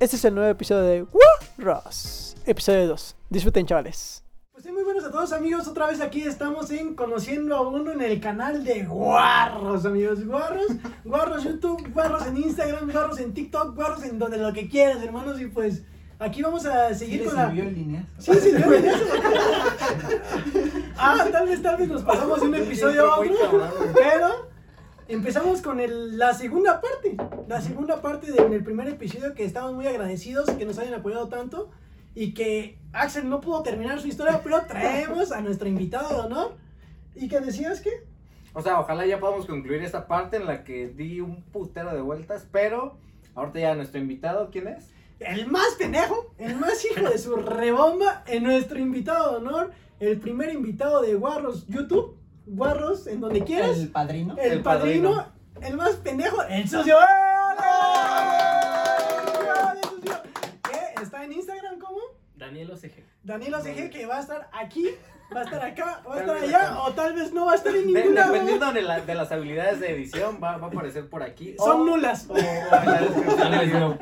Este es el nuevo episodio de Ross, episodio 2. Disfruten, chavales. Pues sí, muy buenos a todos, amigos. Otra vez aquí estamos en Conociendo a Uno en el canal de Guarros, amigos. Guarros, Guarros YouTube, Guarros en Instagram, Guarros en TikTok, Guarros en donde lo que quieras, hermanos. Y pues aquí vamos a seguir ¿Sí con la. en línea? Sí, sí, sí, sí. Ah, tal vez, tal vez nos pasamos de un episodio a otro. Pero empezamos con el- la segunda parte. La segunda parte del primer episodio que estamos muy agradecidos que nos hayan apoyado tanto. Y que Axel no pudo terminar su historia, pero traemos a nuestro invitado de honor. ¿Y que decías que? O sea, ojalá ya podamos concluir esta parte en la que di un putero de vueltas, pero ahorita ya nuestro invitado, ¿quién es? El más pendejo, el más hijo de su rebomba, en nuestro invitado de honor, el primer invitado de Guarros YouTube, Guarros en donde quieras. El padrino. El, El padrino, padrino. el más pendejo, el socio. ¡Eh! Que está en Instagram como Daniel OCG. Daniel OCG, que va a estar aquí, va a estar acá, va a estar allá, o tal vez no va a estar en ningún lado. dependiendo de, la- de las habilidades de edición, va, va a aparecer por aquí. Son o- nulas. O, tal vez no,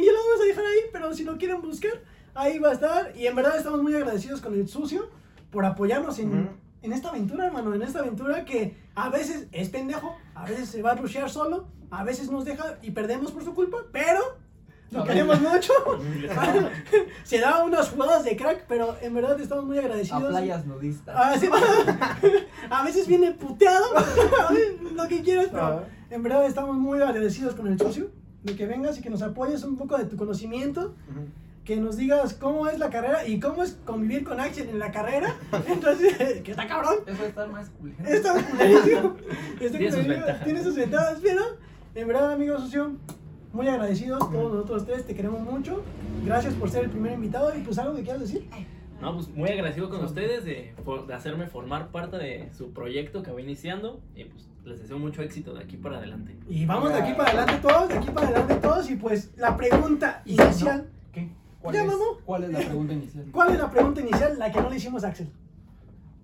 y ya lo vamos a dejar ahí, pero si lo quieren buscar, ahí va a estar. Y en verdad estamos muy agradecidos con el sucio por apoyarnos en. En esta aventura, hermano. En esta aventura que a veces es pendejo, a veces se va a rushear solo, a veces nos deja y perdemos por su culpa, pero lo A queremos mucho. se da unas jugadas de crack, pero en verdad estamos muy A agradecidos. playas nudistas. Ah, a veces viene puteado, a lo que quieras, pero en verdad estamos muy agradecidos con el socio, de que vengas y que nos apoyes un poco de tu conocimiento, Ujú. Que nos digas cómo es la carrera y cómo es convivir con Axel en la carrera. Entonces, que está cabrón. Eso va a estar más cool. Está culerísimo. Tiene sus ventajas. Tiene sus ventajas, pero en verdad, amigo socio, muy agradecidos todos nosotros tres, te queremos mucho. Gracias por ser el primer invitado y pues algo que quieras decir. No, pues muy agradecido con ustedes de, de hacerme formar parte de su proyecto que va iniciando. Y pues les deseo mucho éxito de aquí para adelante. Y vamos de aquí para adelante todos, de aquí para adelante todos y pues la pregunta inicial. ¿Qué? ¿Cuál, Ya, es, mamá. ¿Cuál es la pregunta inicial? ¿Cuál es la pregunta inicial? La que no le hicimos a Axel.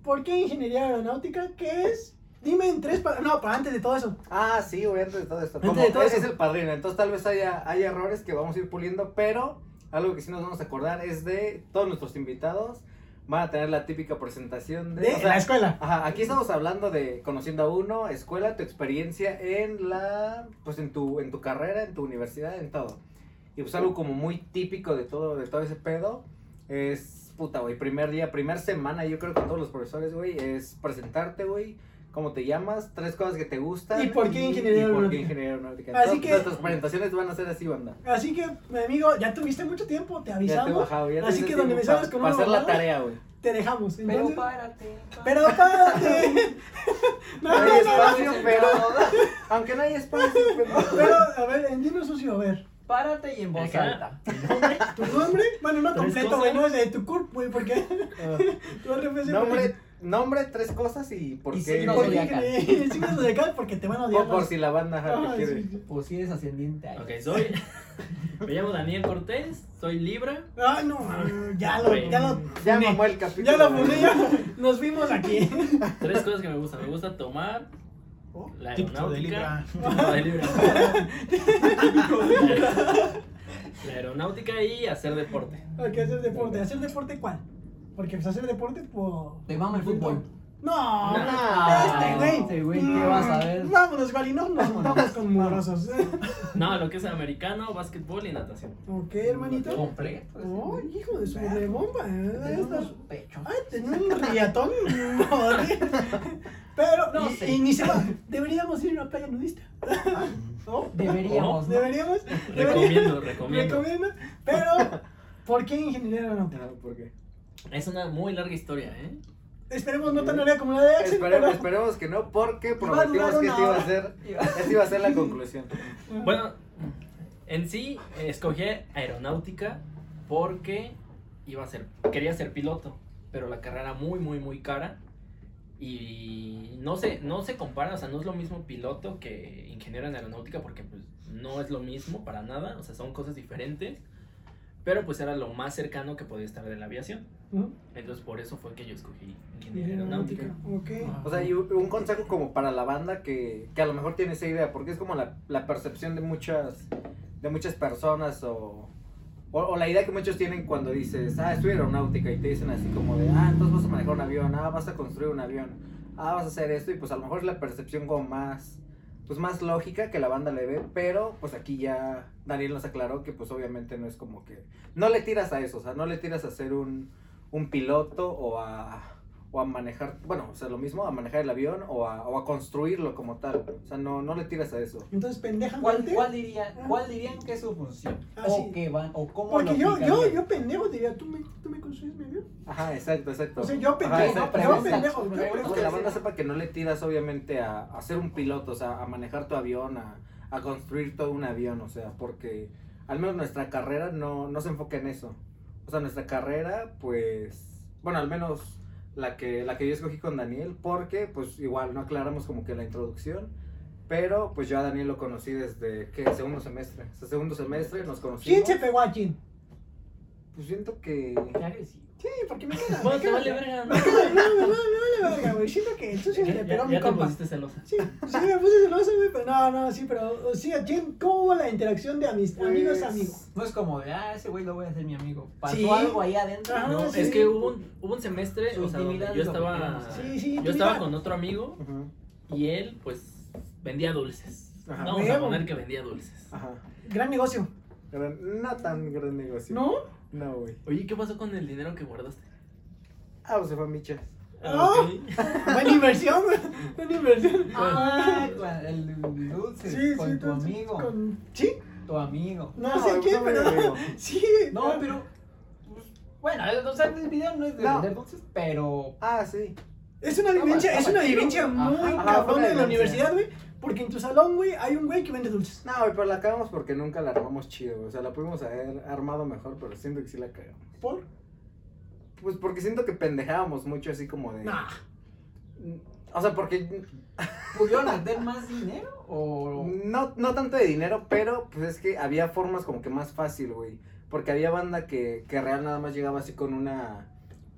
¿Por qué ingeniería aeronáutica? ¿Qué es? Dime en tres para... No, para antes de todo eso. Ah, sí, güey, antes de todo esto. Antes de todo es, eso. es el padrino, entonces tal vez haya, haya errores que vamos a ir puliendo, pero algo que sí nos vamos a acordar es de todos nuestros invitados van a tener la típica presentación de... De o sea, la escuela. Ajá, aquí estamos hablando de conociendo a uno, escuela, tu experiencia en la, pues en tu, en tu carrera, en tu universidad, en todo. Y pues algo como muy típico de todo, de todo ese pedo es, puta, güey, primer día, primer semana, yo creo que todos los profesores, güey, es presentarte, güey, cómo te llamas, tres cosas que te gustan. ¿Y por qué ingeniería y por qué aeronáutica? ingeniería aeronáutica. Así que- Nuestras presentaciones van a ser así, banda. Así que, mi amigo, ya tuviste mucho tiempo, te Ya te avisamos. bajado, ya Así que donde me tiempo salgas pa- con pa una hacer la tarea, güey. Te dejamos. Pero Entonces, párate. pero párate. no, No no, hay no, espacio, no. pero... Aunque no hay espacio, pero... Pero, a ver, entiendo sucio, a ver. Párate y en voz Acá. alta. ¿Tu nombre? Bueno, no Tres completo, cosas. güey, no es de tu CURP, güey, porque tu RFC. Nombre, nombre, tres cosas y por Y qué. signo ¿Por qué zodiacal. ingeniería? Signos zodiacal porque te van a odiar. O por si la banda ajá, Ah, te quiere. sí, sí. O si eres ascendiente ahí. Ok, soy. Me llamo Daniel Cortés, soy Libra. Ay, no, ya lo, ya lo. Ya mamó el capítulo. Ya lo puse, ya. Nos vimos aquí. Tres cosas que me gustan. Me gusta tomar, Oh, la Típico de aeronáutica. Libra. Típico de Libra. La aeronáutica y hacer deporte. Ok, hacer deporte. ¿Hacer deporte cuál? Porque pues hacer deporte, pues. Te mama el fútbol. No, No. este güey. Este güey, ¿qué vas a ver? Vámonos, Gali, no nos juntamos con morosos. No, lo que es americano, básquetbol y natación. ok, hermanito. Completo. Oh, hijo de su. ¿eh? Está. unos pechos. Ay, tenía un riatón. Pero, No y, sé. y ni se va. Deberíamos ir a una playa nudista. ¿No? Deberíamos. Deberíamos. Recomiendo, recomiendo. Recomiendo. Pero, ¿por qué ingeniería aeronáutica? No, ¿por qué? Es una muy larga historia, ¿eh? Esperemos no tan larga como la de Axel. Esperemos, pero- esperemos que no, porque prometimos que esta iba a ser, esta iba a ser la conclusión. Bueno, en sí escogí aeronáutica porque iba a ser, quería ser piloto, pero la carrera muy, muy, muy cara y no se, no se compara, o sea, no es lo mismo piloto que ingeniero en aeronáutica porque pues no es lo mismo para nada, o sea, son cosas diferentes. Pero pues era lo más cercano que podía estar de la aviación. Entonces por eso fue que yo escogí ingeniería aeronáutica. Ok. O sea, y un un consejo como para la banda que, que a lo mejor tiene esa idea, porque es como la, la percepción de muchas, de muchas personas o, o, o la idea que muchos tienen cuando dices, ah, estudio aeronáutica y te dicen así como de, ah, entonces vas a manejar un avión, ah, vas a construir un avión, ah, vas a hacer esto y pues a lo mejor es la percepción como más, pues más lógica que la banda le ve, pero pues aquí ya Daniel nos aclaró que pues obviamente no es como que, no le tiras a eso, o sea, no le tiras a ser un, un piloto o a o a manejar, bueno, o sea, lo mismo, a manejar el avión o a, o a construirlo como tal. O sea, no, no le tiras a eso. Entonces, pendeja. ¿Cuál, cuál, dirían, ¿Cuál dirían que es su función? Ah, o sí. qué van, o cómo Porque lo yo, yo, yo pendejo diría, ¿tú me, tú me construyes mi avión? Ajá, exacto, exacto. O sea, yo Ajá, pendejo, yo pendejo. yo pendejo. que la banda sepa que no le tiras obviamente a, a ser un piloto, o sea, a manejar tu avión, a, a construir todo un avión, o sea, porque al menos nuestra carrera no, no se enfoca en eso. O sea, nuestra carrera, pues, bueno, al menos la que, la que yo escogí con Daniel, porque pues igual no aclaramos como que la introducción, pero pues yo a Daniel lo conocí desde, ¿qué? Segundo semestre. O sea, segundo semestre nos conocimos. ¿Quién se pegó a quién? Pues siento que... Qué agresivo. Sí, porque me queda. Bueno, me te queda- vale verga. No, no, no, no, vale verga, güey. Siento que tú sí se le pegó a ya, mi ya te compa. pusiste celosa. Sí, sí me puse celoso, güey, pero no, no, sí, pero, o sea, ¿quién, ¿cómo hubo la interacción de amist Pues- amigos a amigos? No es como de, ah, ese güey lo voy a hacer mi amigo. Pasó Sí. algo ahí adentro. No, sí. es que hubo un, hubo un semestre, Su o sea, yo es estaba, yo estaba con otro amigo y él, pues, vendía dulces. Ajá. Vamos a poner que vendía dulces. Ajá. Gran negocio. Gran- no tan gran negocio. ¿No? No, güey. Oye, ¿qué pasó con el dinero que guardaste? Ah, pues se fue a Michas. Ah. ok. Buena inversión, güey. Buena inversión. Ah, con el dulce. Sí, con sí, tu entonces, amigo. con- ¿Sí? Tu amigo. No, No, sé no quién, me pero. Sí. No, pero. pues, Bueno, o sea, el video no es de No. vender dulces, pero. Ah, sí. Es una Estaba- vivencia, es una vivencia muy una de la universidad, güey. Porque en tu salón, güey, hay un güey que vende dulces. No, güey, pero la cagamos porque nunca la armamos chido. güey. O sea, la pudimos haber armado mejor, pero siento que sí la cagamos. ¿Por? Pues porque siento que pendejábamos mucho así como de. Nah. O sea, porque ¿Pudieron meter más dinero? O. no, no tanto de dinero, pero pues es que había formas como que más fácil, güey. Porque había banda que, que real nada más llegaba así con una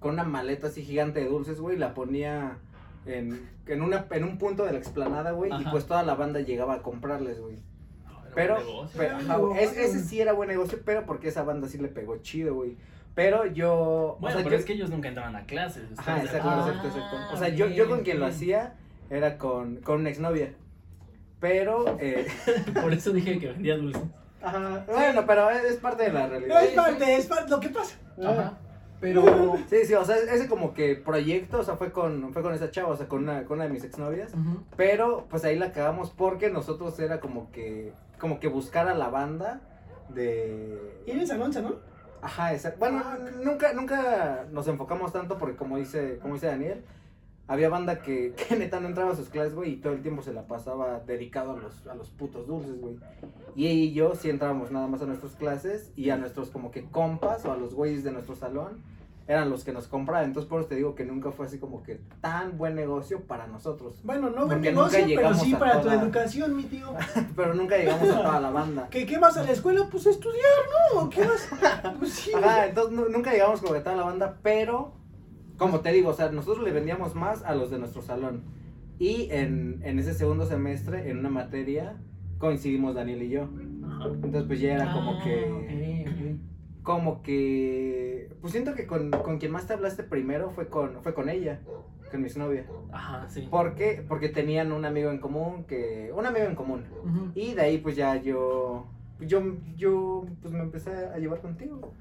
con una maleta así gigante de dulces, güey, y la ponía en, en, una, en un punto de la explanada, güey, y pues toda la banda llegaba a comprarles, güey. No, Pero, pero, ajá, güey, ese sí era buen negocio, pero porque esa banda sí le pegó chido, güey. Pero yo. Bueno, o sea, pero yo- es que ellos nunca entraban a clases. Ajá, ¿estás de exacto, acuerdo? exacto, exacto. Ah, O sea, yo, yo con quien lo hacía era con, con una exnovia. Pero, eh, Por eso dije que vendía dulces. ajá, bueno, pero es parte de la realidad. Es parte, es parte, lo que pasa. Ajá. Pero. Sí, sí, o sea, ese como que proyecto, o sea, fue con, fue con esa chava, o sea, con una, con una de mis exnovias. Ujú. Pero, pues ahí la cagamos porque nosotros era como que, como que buscar a la banda de... Y en el salón, ¿no? Ajá, exacto. Bueno, Ah, nunca, nunca nos enfocamos tanto porque como dice, como dice Daniel, había banda que, que neta no entraba a sus clases, güey, y todo el tiempo se la pasaba dedicado a los, a los putos dulces, güey. Y ella y yo sí entrábamos nada más a nuestras clases y a nuestros como que compas o a los güeyes de nuestro salón eran los que nos compraban. Entonces por eso te digo que nunca fue así como que tan buen negocio para nosotros. Bueno, no buen negocio, pero sí para tu toda- educación, mi tío. Pero nunca llegamos a toda la banda. ¿Qué, ¿Qué vas a la escuela? Pues estudiar, ¿no? ¿O ¿Qué vas? Pues sí. Ajá, entonces nu- nunca llegamos como que a toda la banda, pero como te digo, o sea, nosotros le vendíamos más a los de nuestro salón. Y en, en ese segundo semestre, en una materia, coincidimos Daniel y yo. Entonces pues ya era como Ah, que... Como que... Pues siento que con, con quien más te hablaste primero fue con, fue con ella, con mi exnovia. Ajá, sí. ¿Por qué? Porque tenían un amigo en común que... Un amigo en común. Y de ahí pues ya yo... Yo, yo pues me empecé a llevar contigo.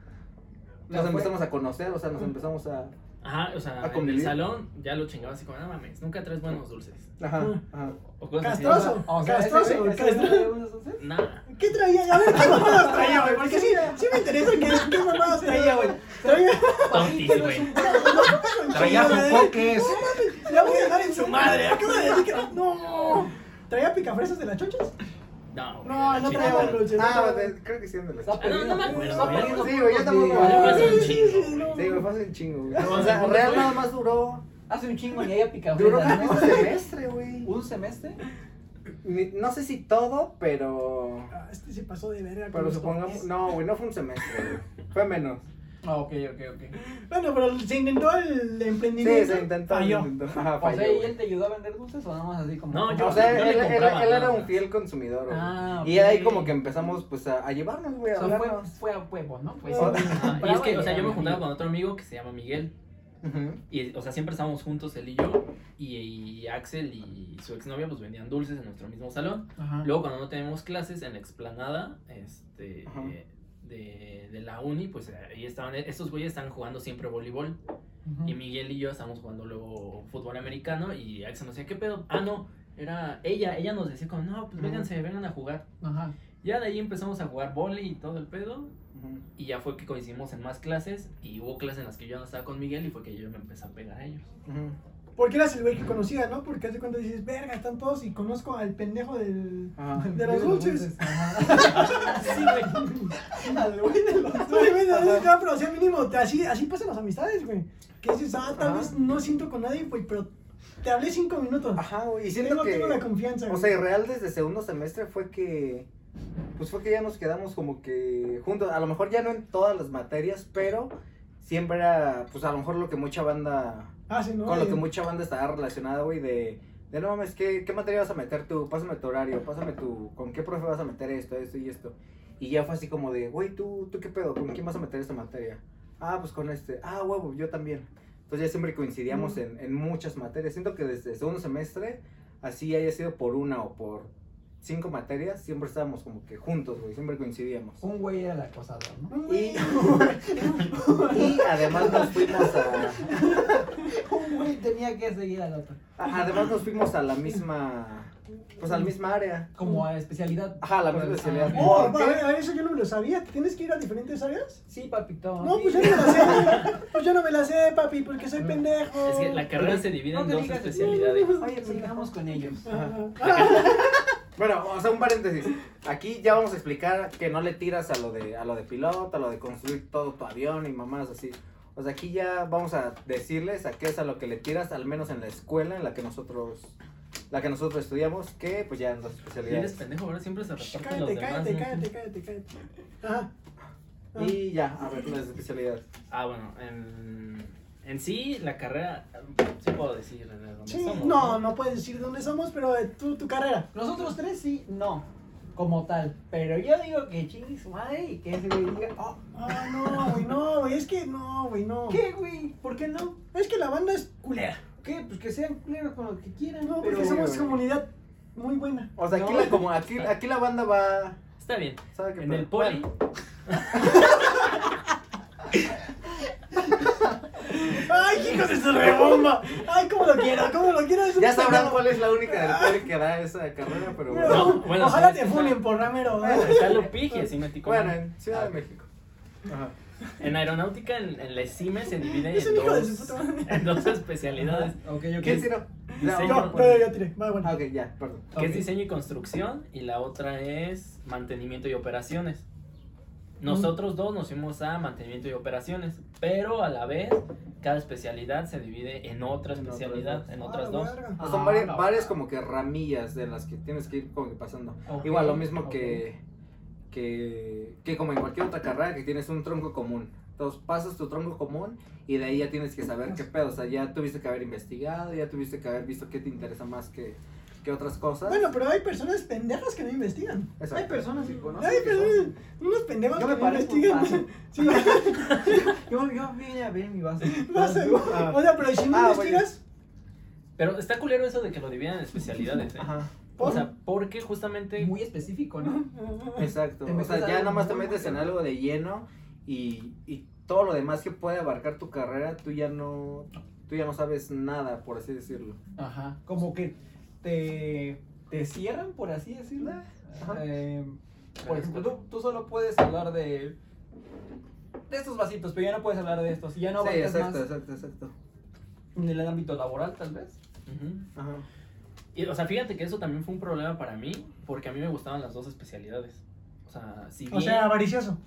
Nos empezamos a conocer, o sea, nos empezamos a... Ajá, o sea, ¿A en el salón ya lo chingaba así como, no mames, nunca traes buenos dulces. Ajá, ajá. O cosas así. Castroso. O sea, ese Castroso, ese castroso. dulces. ¿Qué traía? A ver, ¿qué mamadas traía, güey? Porque sí, sí me interesa que, qué mamadas traía, güey. Traía... Tontis, güey. Traía poques. No mames, ya voy a dejar en su madre. Acabo de decir que no. No. ¿Traía picafresas de las chochas? No, No, no traía no Ah, creo que sí, ándale. Está Ah, no, no me perdido. acuerdo, perdido. Sí, güey, yo tampoco. Sí. Fue hace un chingo, sí, güey. no. Sí, güey, fue hace un chingo, güey. No, O sea, real nada más duró... Hace un chingo ni haya picado. Duró un semestre, güey. ¿Un semestre? no sé si todo, pero. Ah, este se pasó de verga. Pero supongamos. No, güey, no fue un semestre, güey. Fue menos. Ah, ok, ok, ok. Bueno, pero se intentó el Sí, emprendimiento. se intentó. Falló. se intentó. Ajá, O sea, ¿y él te ayudó a vender dulces o nada más así como? No, yo- O sea, yo él, él- él era un fiel consumidor, güey. Ah, Y ahí como que empezamos pues a, a llevarnos, güey, O a sea, fue, a huevo, ¿no? Pues, Oh. Ajá, y es que, o sea, yo me juntaba con otro amigo que se llama Miguel. Ujú. Y, o sea, siempre estábamos juntos, él y yo. Y, y Axel y su exnovia, pues vendían dulces en nuestro mismo salón. Ajá. Luego, cuando no tenemos clases en la explanada este, eh, de, de la uni, pues eh, ahí estaban, estos güeyes están jugando siempre voleibol. Y Miguel y yo estábamos jugando luego fútbol americano. Y Axel nos decía, ¿qué pedo? Ah, no, era ella. Ella nos decía, como, no, pues vénganse, vengan a jugar. Ajá. Ya de ahí empezamos a jugar vole y todo el pedo. Y ya fue que coincidimos en más clases. Y hubo clases en las que yo no estaba con Miguel. Y fue que yo me empecé a pegar a ellos. Porque eras el güey que conocía, ¿no? Porque hace cuando dices, verga, están todos y conozco al pendejo del. Ajá. De los dulces. Sí, güey. Al güey de los No, güey, no, pero o sea, mínimo, así, así pasan las amistades, güey. Que dices, ah, tal Ajá. vez no siento con nadie, güey, pero te hablé cinco minutos. Ajá, güey. Y siento Tengo, que. tengo la confianza, O güey. sea, y real desde segundo semestre fue que. Pues fue que ya nos quedamos como que juntos. A lo mejor ya no en todas las materias, pero siempre era, pues a lo mejor lo que mucha banda. Ah, sí, ¿no? Con lo que mucha banda estaba relacionada, güey, de. De no mames, ¿qué, ¿qué materia vas a meter tú? Pásame tu horario, pásame tu. ¿Con qué profe vas a meter esto, esto y esto? Y ya fue así como de, güey, ¿tú, ¿tú qué pedo? ¿Con quién vas a meter esta materia? Ah, pues con este. Ah, huevo, yo también. Entonces ya siempre coincidíamos Mm. en, en muchas materias. Siento que desde segundo semestre, así haya sido por una o por cinco materias, siempre estábamos como que juntos, güey, siempre coincidíamos. Un güey era el acosador, ¿no? un güey- Y además nos fuimos a. Un güey tenía que seguir al otro. a- Además nos fuimos a la misma. Pues a la misma área. Como a especialidad. Ajá, la misma especialidad. Ah, Oh, a ver, a eso yo no me lo sabía. ¿Tienes que ir a diferentes áreas? Sí, papito. No, pues yo no me la sé. Pues yo no me la sé, papi, porque soy pendejo. Es que la carrera se divide No en dos digas- especialidades. Oye, sigamos con ellos. Ajá. Bueno, o sea, un paréntesis. Aquí ya vamos a explicar que no le tiras a lo de a lo de piloto, a lo de construir todo tu avión y mamás así. O sea, aquí ya vamos a decirles a qué es a lo que le tiras, al menos en la escuela en la que nosotros la que nosotros estudiamos, que pues ya en las Y eres especialidades. pendejo, ahora siempre se reparten Cállate, los demás. cállate, ¿no? cállate, cállate, cállate. Ajá. Ah. Y ya, a ver, las especialidades. Ah, bueno, en, en sí, la carrera, sí puedo decir de dónde Sí, somos. no, no puedes decir dónde somos, pero eh, tu, tu carrera. Nosotros tres sí, no. Como tal. Pero yo digo que chingue su madre y que ese güey diga, oh, Ah, no, güey, no, güey, es que no, güey, no. ¿qué, güey? ¿Por qué no? Es que la banda es culera. ¿Qué? Pues que sean culeros con lo que quieran. No, pero porque somos güey. comunidad muy buena. O sea, aquí No. la como aquí, aquí la banda va, Está bien. ¿sabe qué En el poli, Bueno, Ay, hijos de su rebomba. Ay, cómo lo quiero, cómo lo quiero. ya sabrán cuál es la única del poli que da esa carrera, pero bueno. No, bueno, ojalá sí, te funen por ramero. bueno, está metí con- Bueno, en Ciudad de México. Ajá. En aeronáutica, en, en la ECIME se divide en dos, en dos especialidades, Ok, ok. ¿Quién tiró? Diseño. No, Yo, pero yo tiré. Va, bueno. Ah, ok, ya, perdón. que es diseño y construcción, y la otra es mantenimiento y operaciones. Nosotros dos nos fuimos a mantenimiento y operaciones, pero a la vez cada especialidad se divide en otra En otras especialidad, dos. en Ah, otras dos. son varias, no. varias como que ramillas de las que tienes que ir como que pasando. Igual lo mismo que, que, que como en cualquier otra carrera que tienes un tronco común. Entonces pasas tu tronco común y de ahí ya tienes que saber qué pedo. O sea, ya tuviste que haber investigado, ya tuviste que haber visto qué te interesa más que, que otras cosas. Bueno, pero hay personas pendejas que no investigan. Exacto. Hay personas que conocen. Hay que personas, son- unos pendejos Yo que me no investigan. Sí, Yo, yo vine a ver mi base. vas a- Ah. O sea, pero si no Ah, investigas, Pero está culero eso de que lo dividan en especialidades, ¿eh? Ajá, O sea, porque justamente Muy específico, ¿no? exacto. O sea, ya nomás te metes en algo de lleno y, y todo lo demás que puede abarcar tu carrera, tú ya no, tú ya no sabes nada, por así decirlo. Ajá. Como que te, te cierran, por así decirlo. Ajá. Eh, por ejemplo, tú, tú solo puedes hablar de, de estos vasitos, pero ya no puedes hablar de estos. Y ya no sí, exacto, más exacto, exacto. en el ámbito laboral, tal vez. Ajá. Y, o sea, fíjate que eso también fue un problema para mí, porque a mí me gustaban las dos especialidades. O sea, si bien... o sea, avaricioso.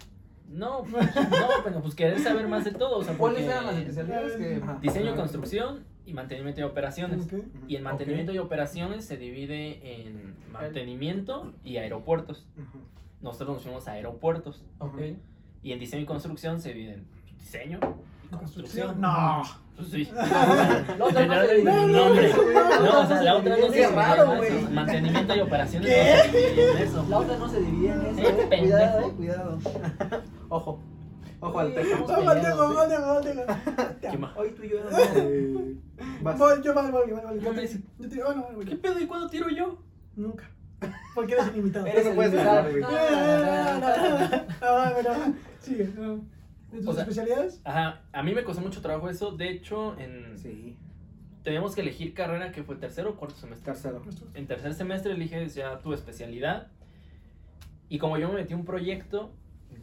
No, no, bueno, pues querer saber más de todo. O sea, ¿Cuáles porque eran las especialidades que.? Diseño y construcción y mantenimiento y operaciones. Y el mantenimiento y operaciones se divide en mantenimiento y aeropuertos. Nosotros nos fuimos a aeropuertos. Y en diseño y construcción se divide en diseño y construcción. No. Pues sí. La otra no se divide. No, No, hombre. no, No, o sea, la otra no se Qué divide raro, en eso. güey. Mantenimiento y operaciones ¿Qué? no se divide en eso. La otra no se divide en eso. Eh, eh. Cuidado, eh, cuidado. Ojo. Ojo al tejo. No, Valdejo, peleados, Valdejo, Valdejo. ¿Qué más? Hoy tú y yo. Eh, vas. Voy, yo voy, voy, voy, voy. No me- Yo. ¿Qué pedo y cuándo tiro yo? Nunca. Porque eres inimitado. Eres- no puedes ganar, güey. No, no, no, no, no. Ah, sigue. no. ¿De tus O sea- especialidades? Ajá, a mí me costó mucho trabajo eso. De hecho, en Sí. teníamos que elegir carrera que fue tercero o cuarto semestre. Tercero. En tercer semestre eliges ya tu especialidad. Y como yo me metí un proyecto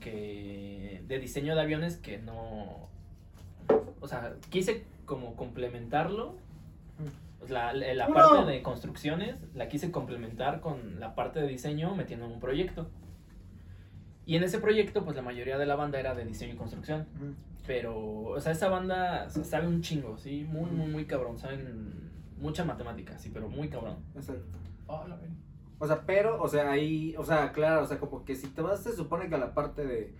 que de diseño de aviones que no. O sea, quise como complementarlo. O sea, la, la Uno. parte de construcciones la quise complementar con la parte de diseño metiendo en un proyecto. Y en ese proyecto, pues la mayoría de la banda era de diseño y construcción. Ujú. Pero, o sea, esa banda s- sabe un chingo, ¿sí? Muy, muy, muy cabrón. Saben mucha matemática, sí, pero muy cabrón. Exacto. Ah, la. O sea, pero, o sea, ahí, o sea, claro, o sea, como que si te vas, se supone que a la parte de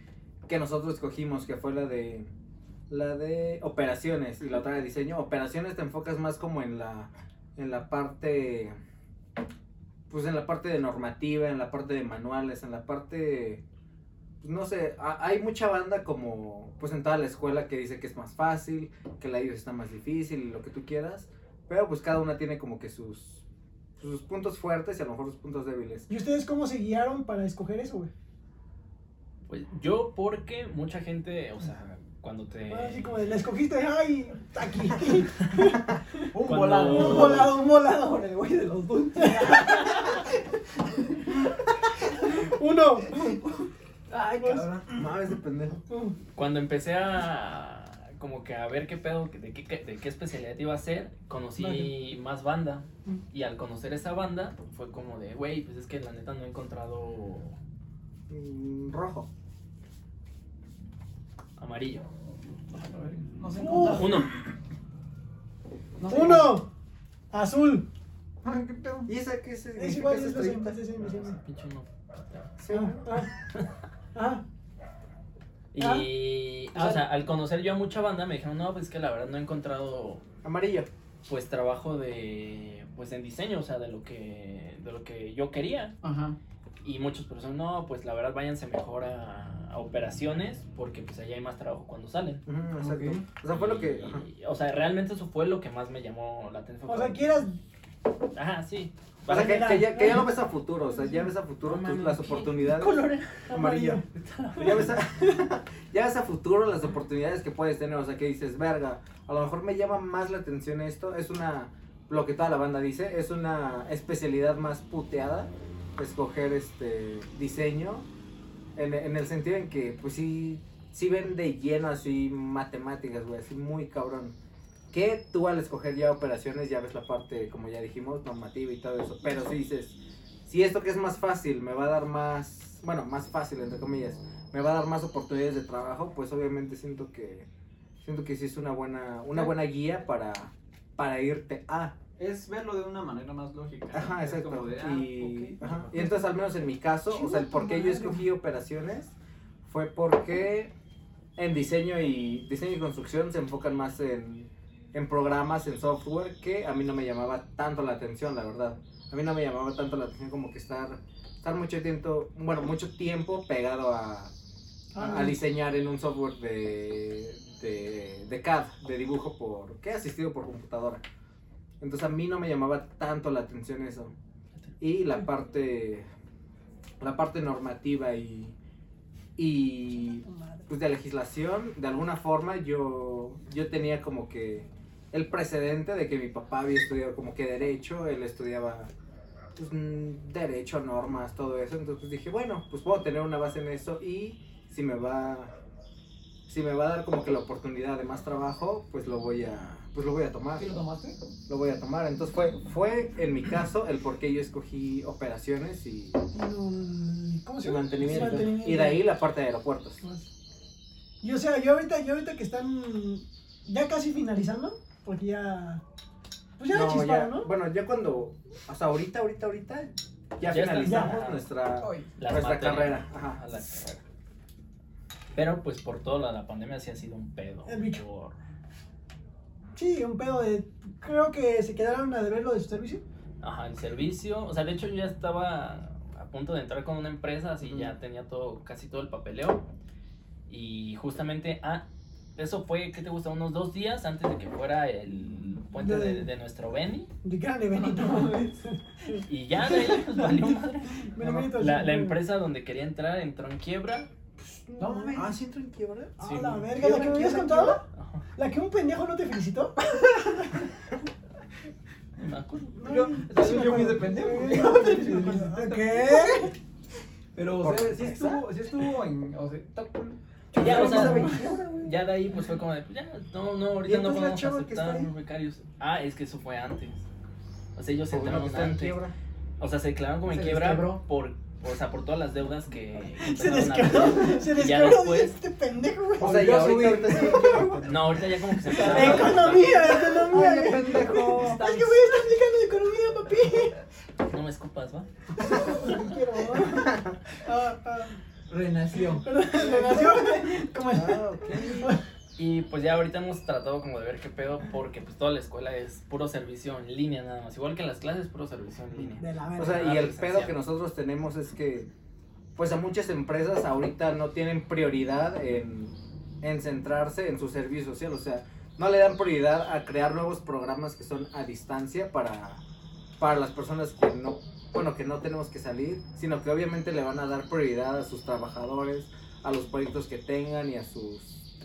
que nosotros escogimos, que fue la de la de operaciones y la otra de diseño, operaciones te enfocas más como en la en la parte pues en la parte de normativa, en la parte de manuales, en la parte pues, no sé, ha- hay mucha banda como pues en toda la escuela que dice que es más fácil, que la IOS está más difícil lo que tú quieras, pero pues cada una tiene como que sus sus puntos fuertes y a lo mejor sus puntos débiles. ¿Y ustedes cómo se guiaron para escoger eso, güey? Pues yo, porque mucha gente, o sea, cuando te. Así como de, la escogiste, ay, aquí. Un Cuando- volado. un volado, un volado. Con el güey de los dulces. Uno. Ay, Pues- cabrón. Mames de pendejo. Cuando empecé a. Como que a ver qué pedo, de qué, de qué especialidad iba a hacer, conocí Vale. más banda. Mm. Y al conocer esa banda, fue como de, güey, pues es que la neta no he encontrado Mm, rojo. amarillo. No sé Uh. Uno. No sé Uno. Azul. Ay, qué pedo. ¿Y esa qué Es significa igual, esa es es es same. Pinche uno. Sí. Ah, ah, ah. Y, Ah. ah, o sea, al conocer yo a mucha banda, me dijeron, no, pues es que la verdad no he encontrado Amarillo. pues trabajo de pues en diseño, o sea, de lo que de lo que yo quería. Ajá. Y muchos personas, no, pues la verdad váyanse mejor a, a operaciones porque pues allá hay más trabajo cuando salen. Exacto. Ok. O sea, fue lo que. ajá. Y, o sea, realmente eso fue lo que más me llamó la atención. O sea, quieras. Ajá, sí. O sea, que, ya, que ya no ves a futuro, o sea, ya ves a futuro No tus- las oportunidades. Color Amarillo. amarillo. Ya ves, a, ya ves a futuro las oportunidades que puedes tener, o sea, que dices, verga, a lo mejor me llama más la atención esto, es una, lo que toda la banda dice, es una especialidad más puteada, escoger este diseño, en, en el sentido en que, pues sí, sí ven de lleno así matemáticas, güey, así muy cabrón. Que tú al escoger ya operaciones ya ves la parte, como ya dijimos, normativa y todo eso, pero si dices, si esto que es más fácil me va a dar más, bueno, más fácil entre comillas, me va a dar más oportunidades de trabajo, pues obviamente siento que siento que sí es una buena una buena guía para para irte a. Es verlo de una manera más lógica. Ajá, exacto. como de, ah, y, ajá, y entonces al menos en mi caso, o sea, el por qué yo escogí operaciones fue porque en diseño y diseño y construcción se enfocan más en, en programas, en software, que a mí no me llamaba tanto la atención, la verdad. A mí no me llamaba tanto la atención como que estar, estar mucho tiempo, bueno, mucho tiempo pegado a, a, a diseñar en un software de, de, de CAD, de dibujo por, que asistido por computadora. Entonces a mí no me llamaba tanto la atención eso. Y la parte, la parte normativa y, y pues de legislación, de alguna forma yo, yo tenía como que el precedente de que mi papá había estudiado como que derecho, él estudiaba pues, mm, derecho, normas, todo eso, entonces pues, dije, bueno, pues puedo tener una base en eso y si me va si me va a dar como que la oportunidad de más trabajo, pues lo voy a pues lo voy a tomar. ¿Sí lo tomaste? Lo voy a tomar. Entonces fue fue en mi caso el por qué yo escogí operaciones y, Mm, ¿Cómo se y llama? mantenimiento. Mantenimiento. Y de ahí la parte de aeropuertos. Y o sea, yo ahorita, yo ahorita que están ya casi finalizando, Porque ya. Pues ya No, ya- ¿no? Bueno, ya cuando. Sea, ahorita, ahorita, ahorita. Ya, Ya está- finalizamos ya. nuestra, nuestra carrera. Ajá. A la carrera. Pero pues por toda la, la pandemia sí ha sido un pedo. El bicho. por- Sí, un pedo de. Creo que se quedaron a deber lo de su servicio. Ajá, el servicio. O sea, de hecho yo ya estaba a punto de entrar con una empresa, así ya tenía todo, casi todo el papeleo. Y justamente, ah, eso fue, ¿qué te gusta? Unos dos días antes de que fuera el puente de, de nuestro Beni. De grande Benito. Y ya de ahí pues, valió madre. Benito, La, la empresa donde quería entrar entró en quiebra. No mames. Ah, ¿sí entró en quiebra? Ah, Sí, la verga, la que me habías contado. La que un pendejo no te felicitó. me acuerdo. Yo- yo- fui ese pendejo. ¿Qué? Pero, o ¿Por sea, sí estuvo, sí estuvo en. O sea, está cool. Ya, o sea, Ya de ahí pues fue como de, pues ya, no, no, ¿Y ahorita no podemos aceptar ahí? becarios. Ah, es que eso fue antes. O sea, ellos se entraron antes. quiebra. O sea, se declararon como en quiebra por, o sea, por todas las deudas que Se tener. Se Y ya desquebró de después, este pendejo, güey. O sea, ya ahorita, ahorita sí no, ahorita ya como que se empezaron Economía, economía. Ay, pendejo. Es que voy a estar explicando economía, papi. No me escupas, ¿va? No quiero. Ah, ah. Renació. Renació como Ah, ok. Y pues ya ahorita hemos tratado como de ver qué pedo, porque pues toda la escuela es puro servicio en línea nada más. Igual que en las clases, puro servicio en línea. de la. O sea, y el pedo que nosotros tenemos es que, pues a muchas empresas ahorita no tienen prioridad en, en centrarse en su servicio social. O sea, no le dan prioridad a crear nuevos programas que son a distancia para, para las personas que no, bueno, que no tenemos que salir, sino que obviamente le van a dar prioridad a sus trabajadores, a los proyectos que tengan y a sus,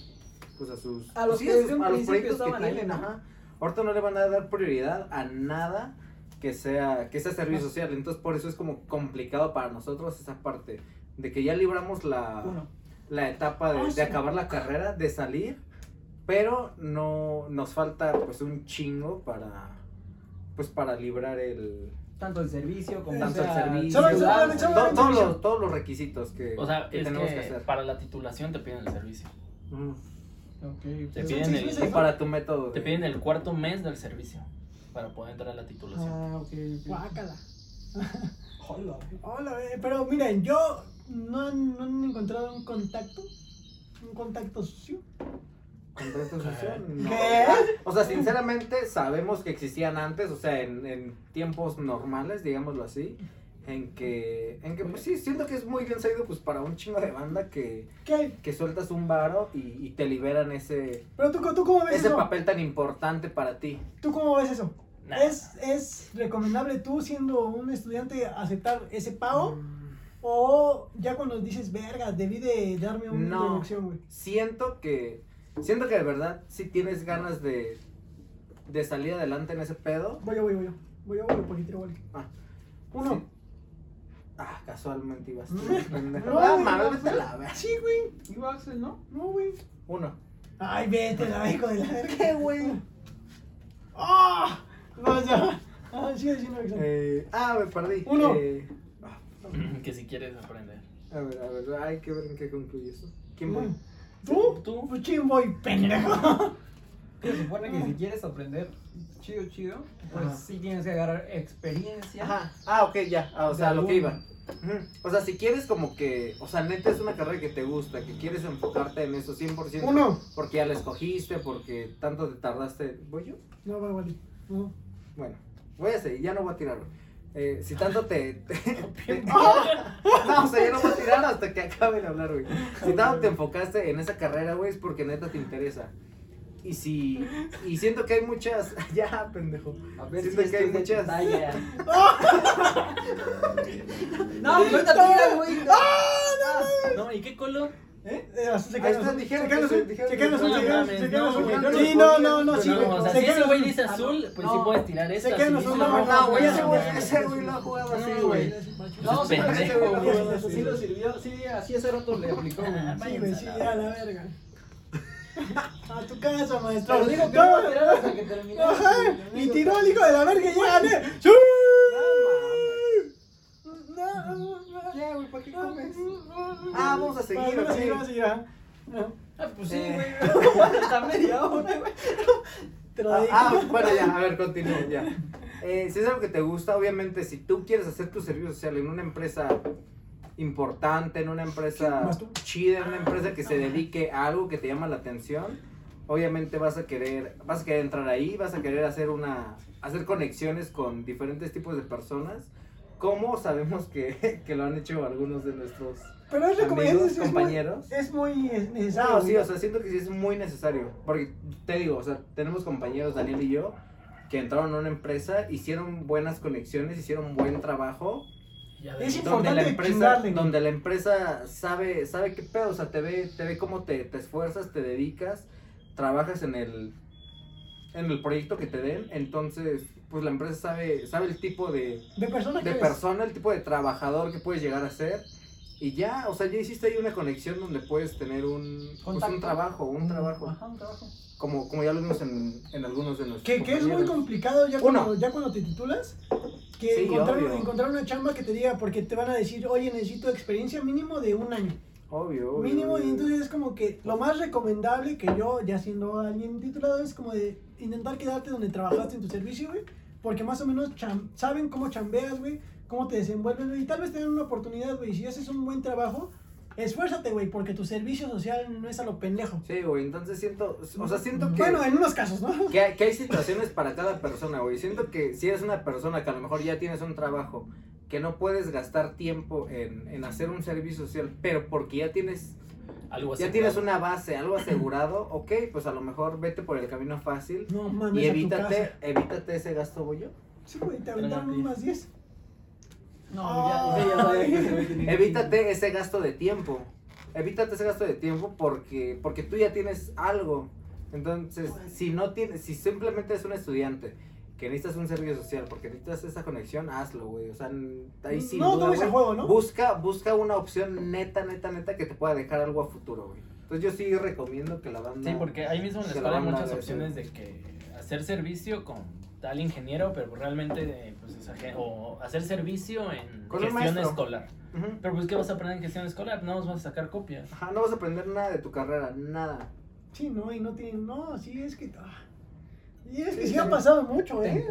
pues a sus, A los sí, que a los proyectos que tienen, ¿no? ajá. Ahorita no le van a dar prioridad a nada que sea que sea servicio social, entonces por eso es como complicado para nosotros esa parte de que ya libramos la, Uno. la etapa de, de acabar la carrera, de salir, pero no nos falta pues un chingo para pues para librar el Tanto el servicio como Tanto el servicio. Todos los todos los requisitos que, O sea, que es tenemos que, que hacer. para la titulación te piden el servicio. Ujú. Ok, Te pues, piden seis el, para tu método te de- piden el cuarto mes del servicio para poder entrar a la titulación. Ah, ok. ok. Guácala. Hola. Hola, eh, pero miren, yo no, han- no han encontrado un contacto. Un contacto sucio. No. ¿Qué? O sea, sinceramente sabemos que existían antes, o sea, en, en tiempos normales, digámoslo así, en que, en que pues sí, siento que es muy bien sabido pues para un chingo de banda que, ¿Qué? que sueltas un varo y, y te liberan ese, Pero tú, tú cómo ves ese eso? papel tan importante para ti. ¿Tú cómo ves eso? Nah. ¿Es, ¿Es recomendable tú siendo un estudiante aceptar ese pago? Mm, ¿O ya cuando dices, verga, debí de darme una No. introducción, güey? Siento que, siento que de verdad si tienes ganas de, de salir adelante en ese pedo. Voy yo, voy yo, voy yo. Voy yo, voy yo, porque tiro. Ah, Uno. sí. Ah, casualmente ibas tú, No, pendejo. No, Ah, güey, mames, no, vete a la verga. Sí, güey. Iba Axel, ¿no? No, güey. Uno. Ay, vete, la hijo de la verga. ¿Qué, güey? ¡Ah! Vaya. Ah, sigue diciendo que Eh, ah, me perdí. Uno. Eh, ah, que si quieres aprender. a ver, a ver, hay que ver en qué concluye eso. ¿Quién voy? ¿Tú? Tú. Pues quién voy, pendejo. Que se supone que si quieres aprender chido, chido, pues Ajá. sí tienes que agarrar experiencia. Ajá. Ah, ok, ya. Ah, o sea, a lo que iba. O sea, si quieres como que, o sea, neta es una carrera que te gusta, que quieres enfocarte en eso 100%. Uno. Porque ya la escogiste, porque tanto te tardaste. ¿Voy yo? No, va, vale. No. Bueno, voy a seguir, ya no voy a tirar. Eh, si tanto te... te- te- no, o sea, ya no voy a tirar hasta que acabe de hablar, güey. Si tanto te enfocaste en esa carrera, güey, es porque neta te interesa. Y si... Y siento que hay muchas... ya, pendejo. A ver Siento si que hay muchas-. No, ahorita tira, güey. No, ¿y qué color? ¿Eh? Eh, no Sí, no, no, no, sí. o sea, si ese güey dice Ah, azul, pues sí puedes tirar esta. Dice no, güey, ese no, güey- Ese güey lo ha jugado así, güey. No, sí, sí lo sirvió. Sí, así ese rato le aplicó, güey. Sí, güey, sí, ya la verga. A tu casa, maestro. Pero digo que No. no iba a tirar hasta que terminara. Ajá. Y tiró el hijo de la verga y ya gané. ¡Sí! No, no, no. Ya, güey, ¿para qué comes? Ah, vamos a seguir, Vamos a seguir, vamos a seguir. ajá. Ah, pues sí, Eh. güey. Hasta media hora, güey. Te lo Ah, dedico. ah, bueno, ya, a ver, continúo, ya. Eh, si es algo que te gusta, obviamente, si tú quieres hacer tu servicio social en una empresa importante, en una empresa chida, en una empresa que se dedique a algo que te llama la atención, obviamente vas a querer, vas a querer entrar ahí, vas a querer hacer una, hacer conexiones con diferentes tipos de personas, como sabemos que, que lo han hecho algunos de nuestros Pero es recomendable. amigos, es compañeros. Es muy es necesario. No, sí, o sea, siento que sí es muy necesario. Porque te digo, o sea, tenemos compañeros, Daniel y yo, que entraron a una empresa, hicieron buenas conexiones, hicieron buen trabajo. Es Donde la empresa, chingarle, donde la empresa sabe, sabe qué pedo, o sea, te ve, te ve cómo te, te esfuerzas, te dedicas, trabajas en el, en el proyecto que te den, entonces, pues la empresa sabe, sabe el tipo de, De persona de persona, el tipo de trabajador que puedes llegar a ser. Y ya, o sea, ya hiciste ahí una conexión donde puedes tener un, pues, un trabajo, un trabajo. Ajá, un trabajo. Como, como ya lo vimos en, en algunos de nuestros Que, que es muy complicado ya Uno. cuando, ya cuando te titulas. Que Sí, encontrar, encontrar una chamba que te diga, porque te van a decir, oye, necesito experiencia mínimo de un año. Obvio, obvio, Mínimo, obvio. y entonces es como que lo más recomendable que yo, ya siendo alguien titulado, es como de intentar quedarte donde trabajaste en tu servicio, güey. Porque más o menos cham- saben cómo chambeas, güey, cómo te desenvuelves, güey. Y tal vez te den una oportunidad, güey. Si haces un buen trabajo, esfuérzate, güey, porque tu servicio social no es a lo pendejo. Sí, güey, entonces siento, o sea, siento que... Bueno, en unos casos, ¿no? Que hay, que hay situaciones para cada persona, güey. Siento que si eres una persona que a lo mejor ya tienes un trabajo, que no puedes gastar tiempo en, en hacer un servicio social, pero porque ya tienes Algo ya tienes una base, algo asegurado, ok, pues a lo mejor vete por el camino fácil No mames, y evítate, evítate ese gasto, bollo. Sí, güey, te aventaron un más 10. No, ya, ya, ya güey tenía que- Evítate ese gasto de tiempo. Evítate ese gasto de tiempo porque, porque tú ya tienes algo. Entonces, si no tienes, si simplemente es un estudiante que necesitas un servicio social porque necesitas esa conexión, hazlo, güey. O sea, ahí sí. No tomes el juego, ¿no? Busca, busca una opción neta, neta, neta que te pueda dejar algo a futuro, güey. Entonces yo sí recomiendo que la banda. Sí, porque ahí mismo en la escuela hay muchas opciones de que hacer servicio con tal ingeniero, pero realmente, pues, es aje- o hacer servicio en Con gestión escolar. Ujú. Pero pues, ¿qué vas a aprender en gestión escolar? No vas a sacar copias. Ajá, no vas a aprender nada de tu carrera, nada. Sí, no, y no tienen. No, sí, es que. ah. Y es que Sí, ha pasado mucho, ¿Te ¿eh?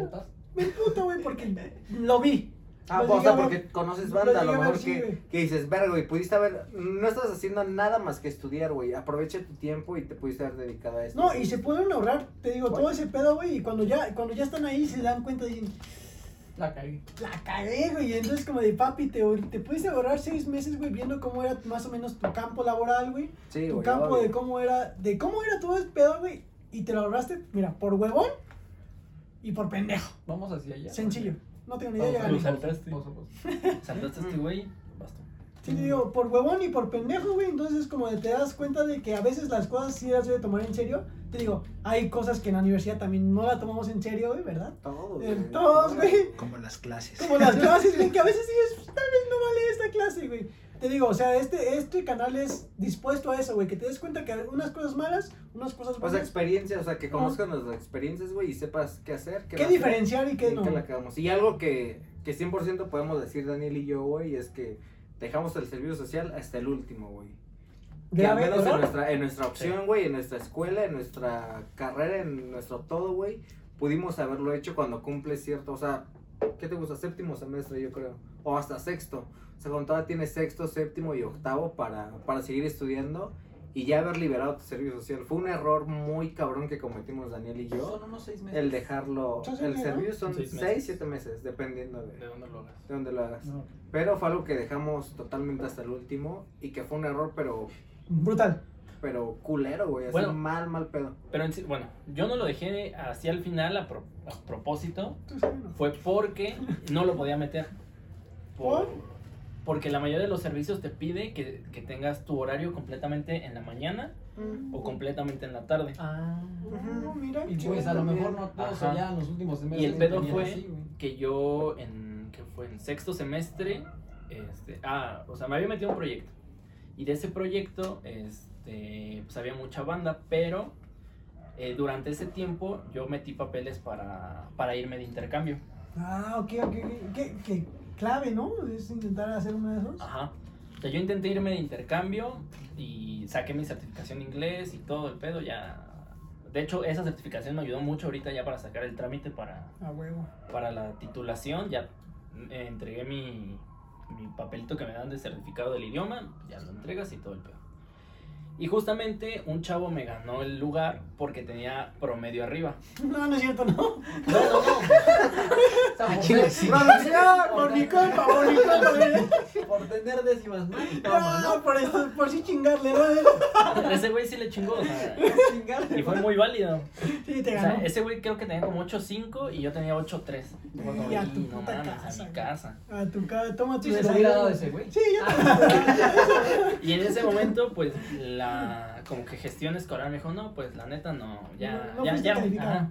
Me puto, güey, porque lo vi. Ah, pues, o sea, porque conoces banda, a lo mejor sí, que, dices, verga, güey, pudiste haber, no estás haciendo nada más que estudiar, güey, aprovecha tu tiempo y te pudiste haber dedicado a esto. No, y se pueden ahorrar, te digo, todo ese pedo, güey, y cuando ya, cuando ya están ahí se dan cuenta, dicen, La cagué. la cagué, güey, y entonces como de papi, te, te pudiste ahorrar seis meses, güey, viendo cómo era más o menos tu campo laboral, güey, Sí, tu güey, campo obvio. de cómo era, de cómo era todo ese pedo, güey, y te lo ahorraste, mira, por huevón y por pendejo, Vamos hacia allá. sencillo, no tengo ni idea, Pausa, ya saltaste. Saltaste a este güey, basta. Sí, te digo, por huevón y por pendejo, güey. Entonces, como te das cuenta de que a veces las cosas sí las debe tomar en serio. Te digo, hay cosas que en la universidad también no la tomamos en serio, güey, ¿verdad? Todos, Eh, güey. todos, güey. Como las clases. Como las clases, güey, que a veces dices, tal vez no vale esta clase, güey. Te digo, o sea, este, este canal es dispuesto a eso, güey. Que te des cuenta que hay unas cosas malas, unas cosas O sea, buenas. experiencia, o sea, que conozcas nuestras experiencias, güey, y sepas qué hacer. ¿Qué hacer, diferenciar y qué no? qué. Y algo que, que 100% podemos decir Daniel y yo, güey, es que dejamos el servicio social hasta el último, güey. Que al menos en nuestra, en nuestra opción, güey, en nuestra escuela, en nuestra carrera, en nuestro todo, güey, pudimos haberlo hecho cuando cumple cierto, o sea, ¿qué te gusta? Séptimo semestre, yo creo. O hasta sexto. O sea, cuando todavía tienes sexto, séptimo y octavo para, para seguir estudiando y ya haber liberado tu servicio social. Fue un error muy cabrón que cometimos Daniel y yo. Son unos seis meses. El dejarlo, el servicio son Seis siete meses, dependiendo de, ¿De dónde lo hagas? de dónde lo hagas. No. Pero fue algo que dejamos totalmente hasta el último y que fue un error, pero Brutal. pero culero, güey, así Bueno. mal, mal pedo. Pero en sí, bueno, yo no lo dejé así al final a, pro- a propósito. Fue porque no lo podía meter. ¿Por? Porque la mayoría de los servicios te pide que, que tengas tu horario completamente en la mañana o completamente en la tarde. Ah. No, mira, Y pues a lo mejor no todos allá en los últimos semestres. Y el pedo fue así, que yo en que fue en sexto semestre este ah o sea me había metido un proyecto y de ese proyecto este pues había mucha banda pero eh, durante ese tiempo yo metí papeles para, para irme de intercambio Ah, ok, ok. ok. ¿Qué, qué clave, ¿no? Es intentar hacer uno de esos. ajá o sea yo intenté irme de intercambio y saqué mi certificación de inglés y todo el pedo ya de hecho, esa certificación me ayudó mucho ahorita ya para sacar el trámite para, A huevo. para la titulación. Ya entregué mi, mi papelito que me dan de certificado del idioma, ya lo entregas y todo el pedo. Y justamente un chavo me ganó el lugar porque tenía promedio arriba. No, no es cierto, no. No, no, sí. Producción, por mi compa, por mi compa, güey. Por tener décimas más. Toma, No, por esto, por sí chingarle, ¿no? no. Ese güey sí le chingó. o sea, y fue muy válido. Sí, te O sea, ganó. ese güey creo que tenía como 8.5 y yo tenía 8.3. Y a tu Y puta mames, casa, a mi casa. A tu cara, toma tu. Sí, yo Y en ese momento, pues, la como que gestión escolar me dijo, no, pues la neta no, ya, No- no ya, ya. ajá.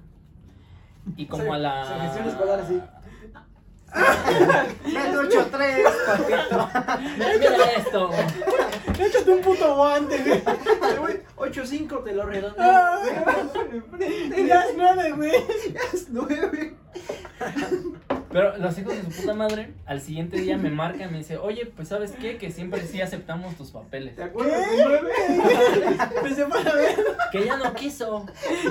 Y como a la. se gestión escolar así. Metro 8-3, papito. Mira esto. Échate un puto guante, güey. 8-5 te lo redondeo. Ah, Ya es nueve, güey. Es 9. Pero los hijos de su puta madre, al siguiente día me marcan y me dice, oye, pues sabes qué, que siempre sí aceptamos tus papeles. ¿Te ¿Qué? acuerdas del 9? Empecé para ver Que ella no quiso.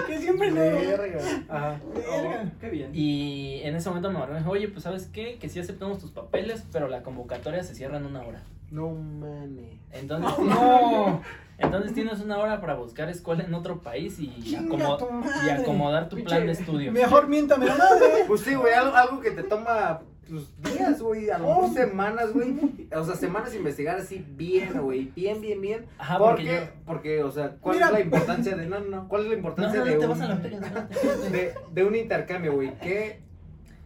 que siempre no. Verga. Ajá. Verga. Qué bien. Y en ese momento me marcó y me dijo, oye, pues sabes qué, que sí aceptamos tus papeles, pero la convocatoria se cierra en una hora. No mames. Entonces, No. entonces tienes una hora para buscar escuela en otro país y, tu acomodar tu plan de estudio. Mejor miéntame la madre. Pues sí, güey, algo, algo que te toma pues, días, güey, a lo mejor Oh. semanas, güey. O sea, semanas investigar así bien, güey, bien, bien, bien. Ajá, porque porque, yo- porque, o sea, ¿cuál Mira. es la importancia de, no, no, no, cuál es la No, importancia no, no, de, te un, vas a la feria, de, de un intercambio, güey? Que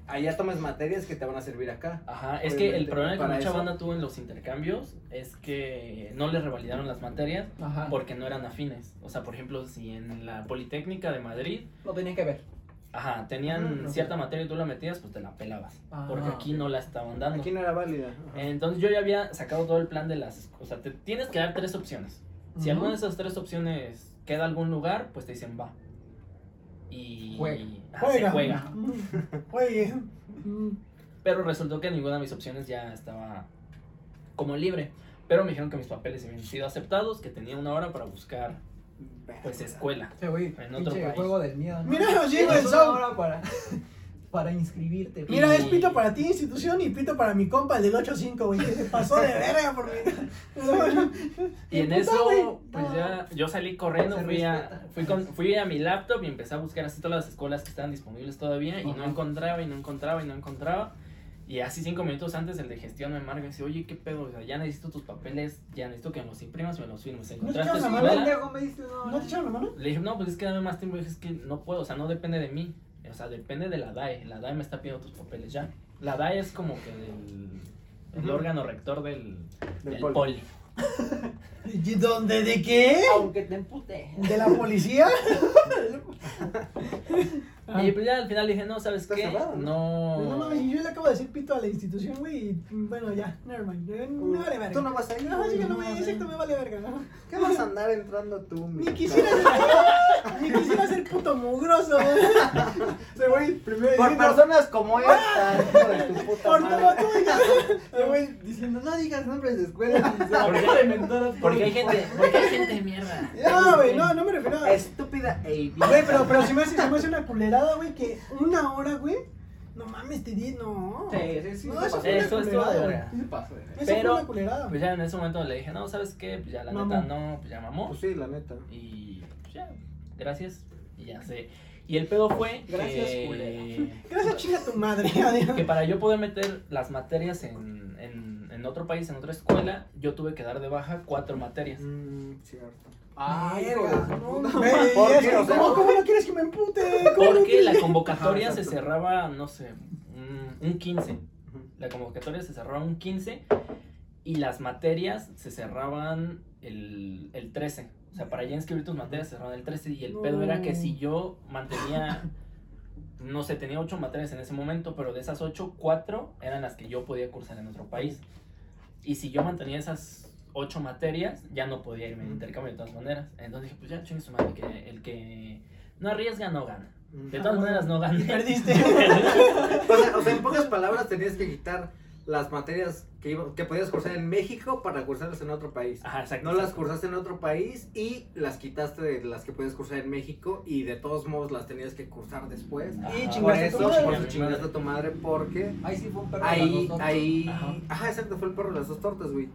allá tomes materias que te van a servir acá. Ajá, es que el problema que mucha eso. banda tuvo en los intercambios es que no les revalidaron las materias Ajá. porque no eran afines. O sea, por ejemplo, si en la Politécnica de Madrid, Lo tenían que ver. ajá, tenían cierta materia y tú la metías, pues te la pelabas. Ah. Porque aquí no la estaban dando. Aquí no era válida. Ajá. Entonces yo ya había sacado todo el plan de las... O sea, te tienes que dar tres opciones. Si alguna de esas tres opciones queda algún lugar, pues te dicen va. Y... Juega. Se Juega. juega. Juegue. Mm. Pero resultó que ninguna de mis opciones ya estaba como libre. Pero me dijeron que mis papeles habían sido aceptados, que tenía una hora para buscar pues escuela. Sí, güey. En otro país. juego del miedo. ¿no? Mira, son- hora para, para inscribirte. güey. Mira, Y- es pito para ti, institución, y pito para mi compa, el del 8-5, güey, que se pasó de verga por mi. Y en eso, güey. pues No. ya, yo salí corriendo, fui a, fui, con, fui a mi laptop y empecé a buscar así todas las escuelas que estaban disponibles todavía y no encontraba y no encontraba y no encontraba. Y así cinco minutos antes el de gestión me marca y dice, oye, ¿qué pedo? O sea, ya necesito tus papeles, ya necesito que me los imprimas y me los firmes. ¿Encontraste echaron la mano? ¿No te echaron la mano? Le dije, no, pues es que dame más tiempo. Le dije, es que no puedo, o sea, no depende de mí. O sea, depende de la DAE. La DAE me está pidiendo tus papeles ya. La DAE es como que el, órgano rector del, Del del poli. poli. ¿Y ¿Dónde? ¿De qué? Aunque te empute. ¿De la policía? Y pues ya al final dije, no, ¿sabes qué? cerrado, ¿no? No No. mames, y yo le acabo de decir pito a la institución, güey, y bueno, ya, nevermind. eh, Me vale verga. Tú no vas a ir. No, sí que no no me exacto, me vale verga, ¿no? ¿Qué vas a andar entrando tú, mi Ni quisiera ni quisiera ser puto mugroso, güey. Güey, primero Por diciendo- personas como esta, hijo de tu puta Por madre. todo tuyo. ese güey diciendo, no digas nombres de escuela. y se ¿Por qué? acaba de inventar a Porque hay gente, porque hay gente de mierda. No, güey, no, no me refiero a. Estúpida e Güey, pero, pero si me hace, si me hace una güey, que una hora, güey. No mames, te di, no. Sí, sí, sí. No, eso fue una Eso estuvo de. Eso Pero, fue una culerada. Pues ya en ese momento le dije, no, ¿sabes qué? Pues ya la Mamó. neta no, pues ya mamó. Pues sí, la neta. Y pues ya, gracias. Y ya sé. Y el pedo fue Gracias, que. Gracias, chinga tu madre. que para yo poder meter las materias en, en, en otro país, en otra escuela, yo tuve que dar de baja cuatro materias. Mm, cierto. Ay, ¿cómo, ¿Cómo no quieres que me empute? ¿Cómo no Porque la convocatoria Ajá, se cerraba, no sé, un, un 15. Ujú. La convocatoria se cerraba un 15 y las materias se cerraban el, el 13. O sea, para ya inscribir tus materias se cerraban el 13 y el pedo era que si yo mantenía, no sé, tenía 8 materias en ese momento, pero de esas 8, 4 eran las que yo podía cursar en otro país. Y si yo mantenía esas 8 materias, ya no podía irme de intercambio de todas maneras. Entonces dije, pues ya chingue su madre, que el que no arriesga no gana. De todas Ah, maneras no gané. Y perdiste. O sea, o sea, en pocas palabras tenías que quitar las materias que, iba- que podías cursar en México para cursarlas en otro país. Ajá, exacto. No las exacto. cursaste en otro país y las quitaste de las que podías cursar en México y de todos modos las tenías que cursar después. Ajá. Y Por chingaste a tu eso, madre. por eso chingaste a tu madre porque Ahí sí fue un perro. de las ahí, dos tortas. ahí, Ajá. ajá, exacto, fue el perro de las dos tortas, güey.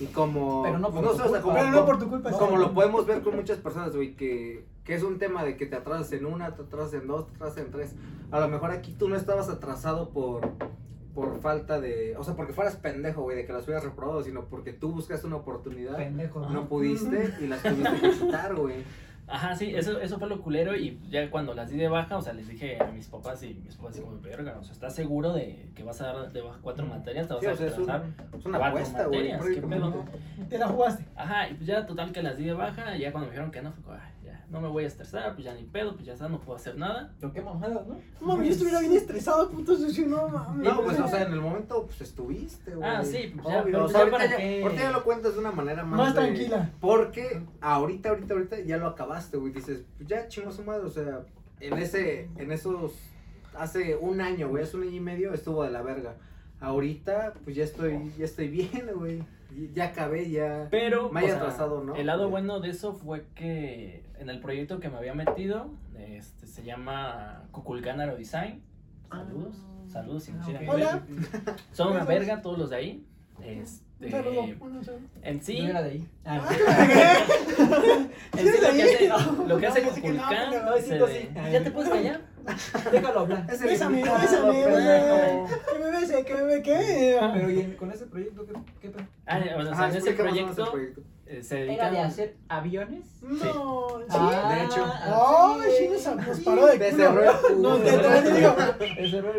Y como, Pero no por pues, tu culpa. como, Pero no por tu culpa. como lo podemos ver con muchas personas, güey, que, que es un tema de que te atrasas en una, te atrasas en dos, te atrasas en tres. A lo mejor aquí tú no estabas atrasado por, por falta de, o sea, porque fueras pendejo, güey, de que las hubieras reprobado, sino porque tú buscaste una oportunidad, Pendejo. no pudiste y las tuviste que quitar, güey. Ajá, sí, eso, eso fue lo culero y ya cuando las di de baja, o sea, les dije a mis papás y mis papás como, verga, o sea, ¿estás seguro de que vas a dar de baja cuatro materias? ¿Te vas Sí, a o sea, es, un- es una apuesta, güey. ¿qué pedo? Te la jugaste. Ajá, y pues ya total que las di de baja, y ya cuando me dijeron que no, fue como, "Ay, no me voy a estresar, pues ya ni pedo, pues ya está, no puedo hacer nada. Pero qué mamadas, ¿no? Mames, yo estuviera bien estresado, puto sucio, no mames. No, pues, o sea, en el momento, pues, estuviste, güey. Ah, sí, pues, ya, Obvio, pero o sea, ya ahorita para ya, qué. ahorita ya lo cuentas de una manera más... Más de- tranquila. Porque ahorita, ahorita, ahorita ya lo acabaste, güey. Dices, pues ya chingó su madre, o sea, en ese, en esos, hace un año, güey, hace un año y medio estuvo de la verga. Ahorita, pues ya estoy, ya estoy bien, güey. Ya acabé, ya. Pero, Me haya o sea, atrasado, ¿no? el lado bueno de eso fue que en el proyecto que me había metido, este, se llama Kukulkan Aero Design. Saludos, saludos Ah, quieren ok. ver. Hola. Son una verga todos los de ahí. Este, Un saludo. Un saludo. en sí, Yo era de ahí. Ah, en sí ¿Sí lo que hace, lo que hace No, que no, no, de- sí. ¿Ya te puedes callar? Déjalo hablar. Es el Bésame, bésame, pendejo. Que me bese, que me bese, ¿qué? Pero ¿y en- con ese proyecto qué, qué pedo? Ah, bueno, o Ajá, sea, en ese explica más o menos el proyecto eh, se ¿Era dedican de hacer aviones? No, sí. Ah, de hecho. Ay, sí, nos, nos paró de culo. No, te, digo. Era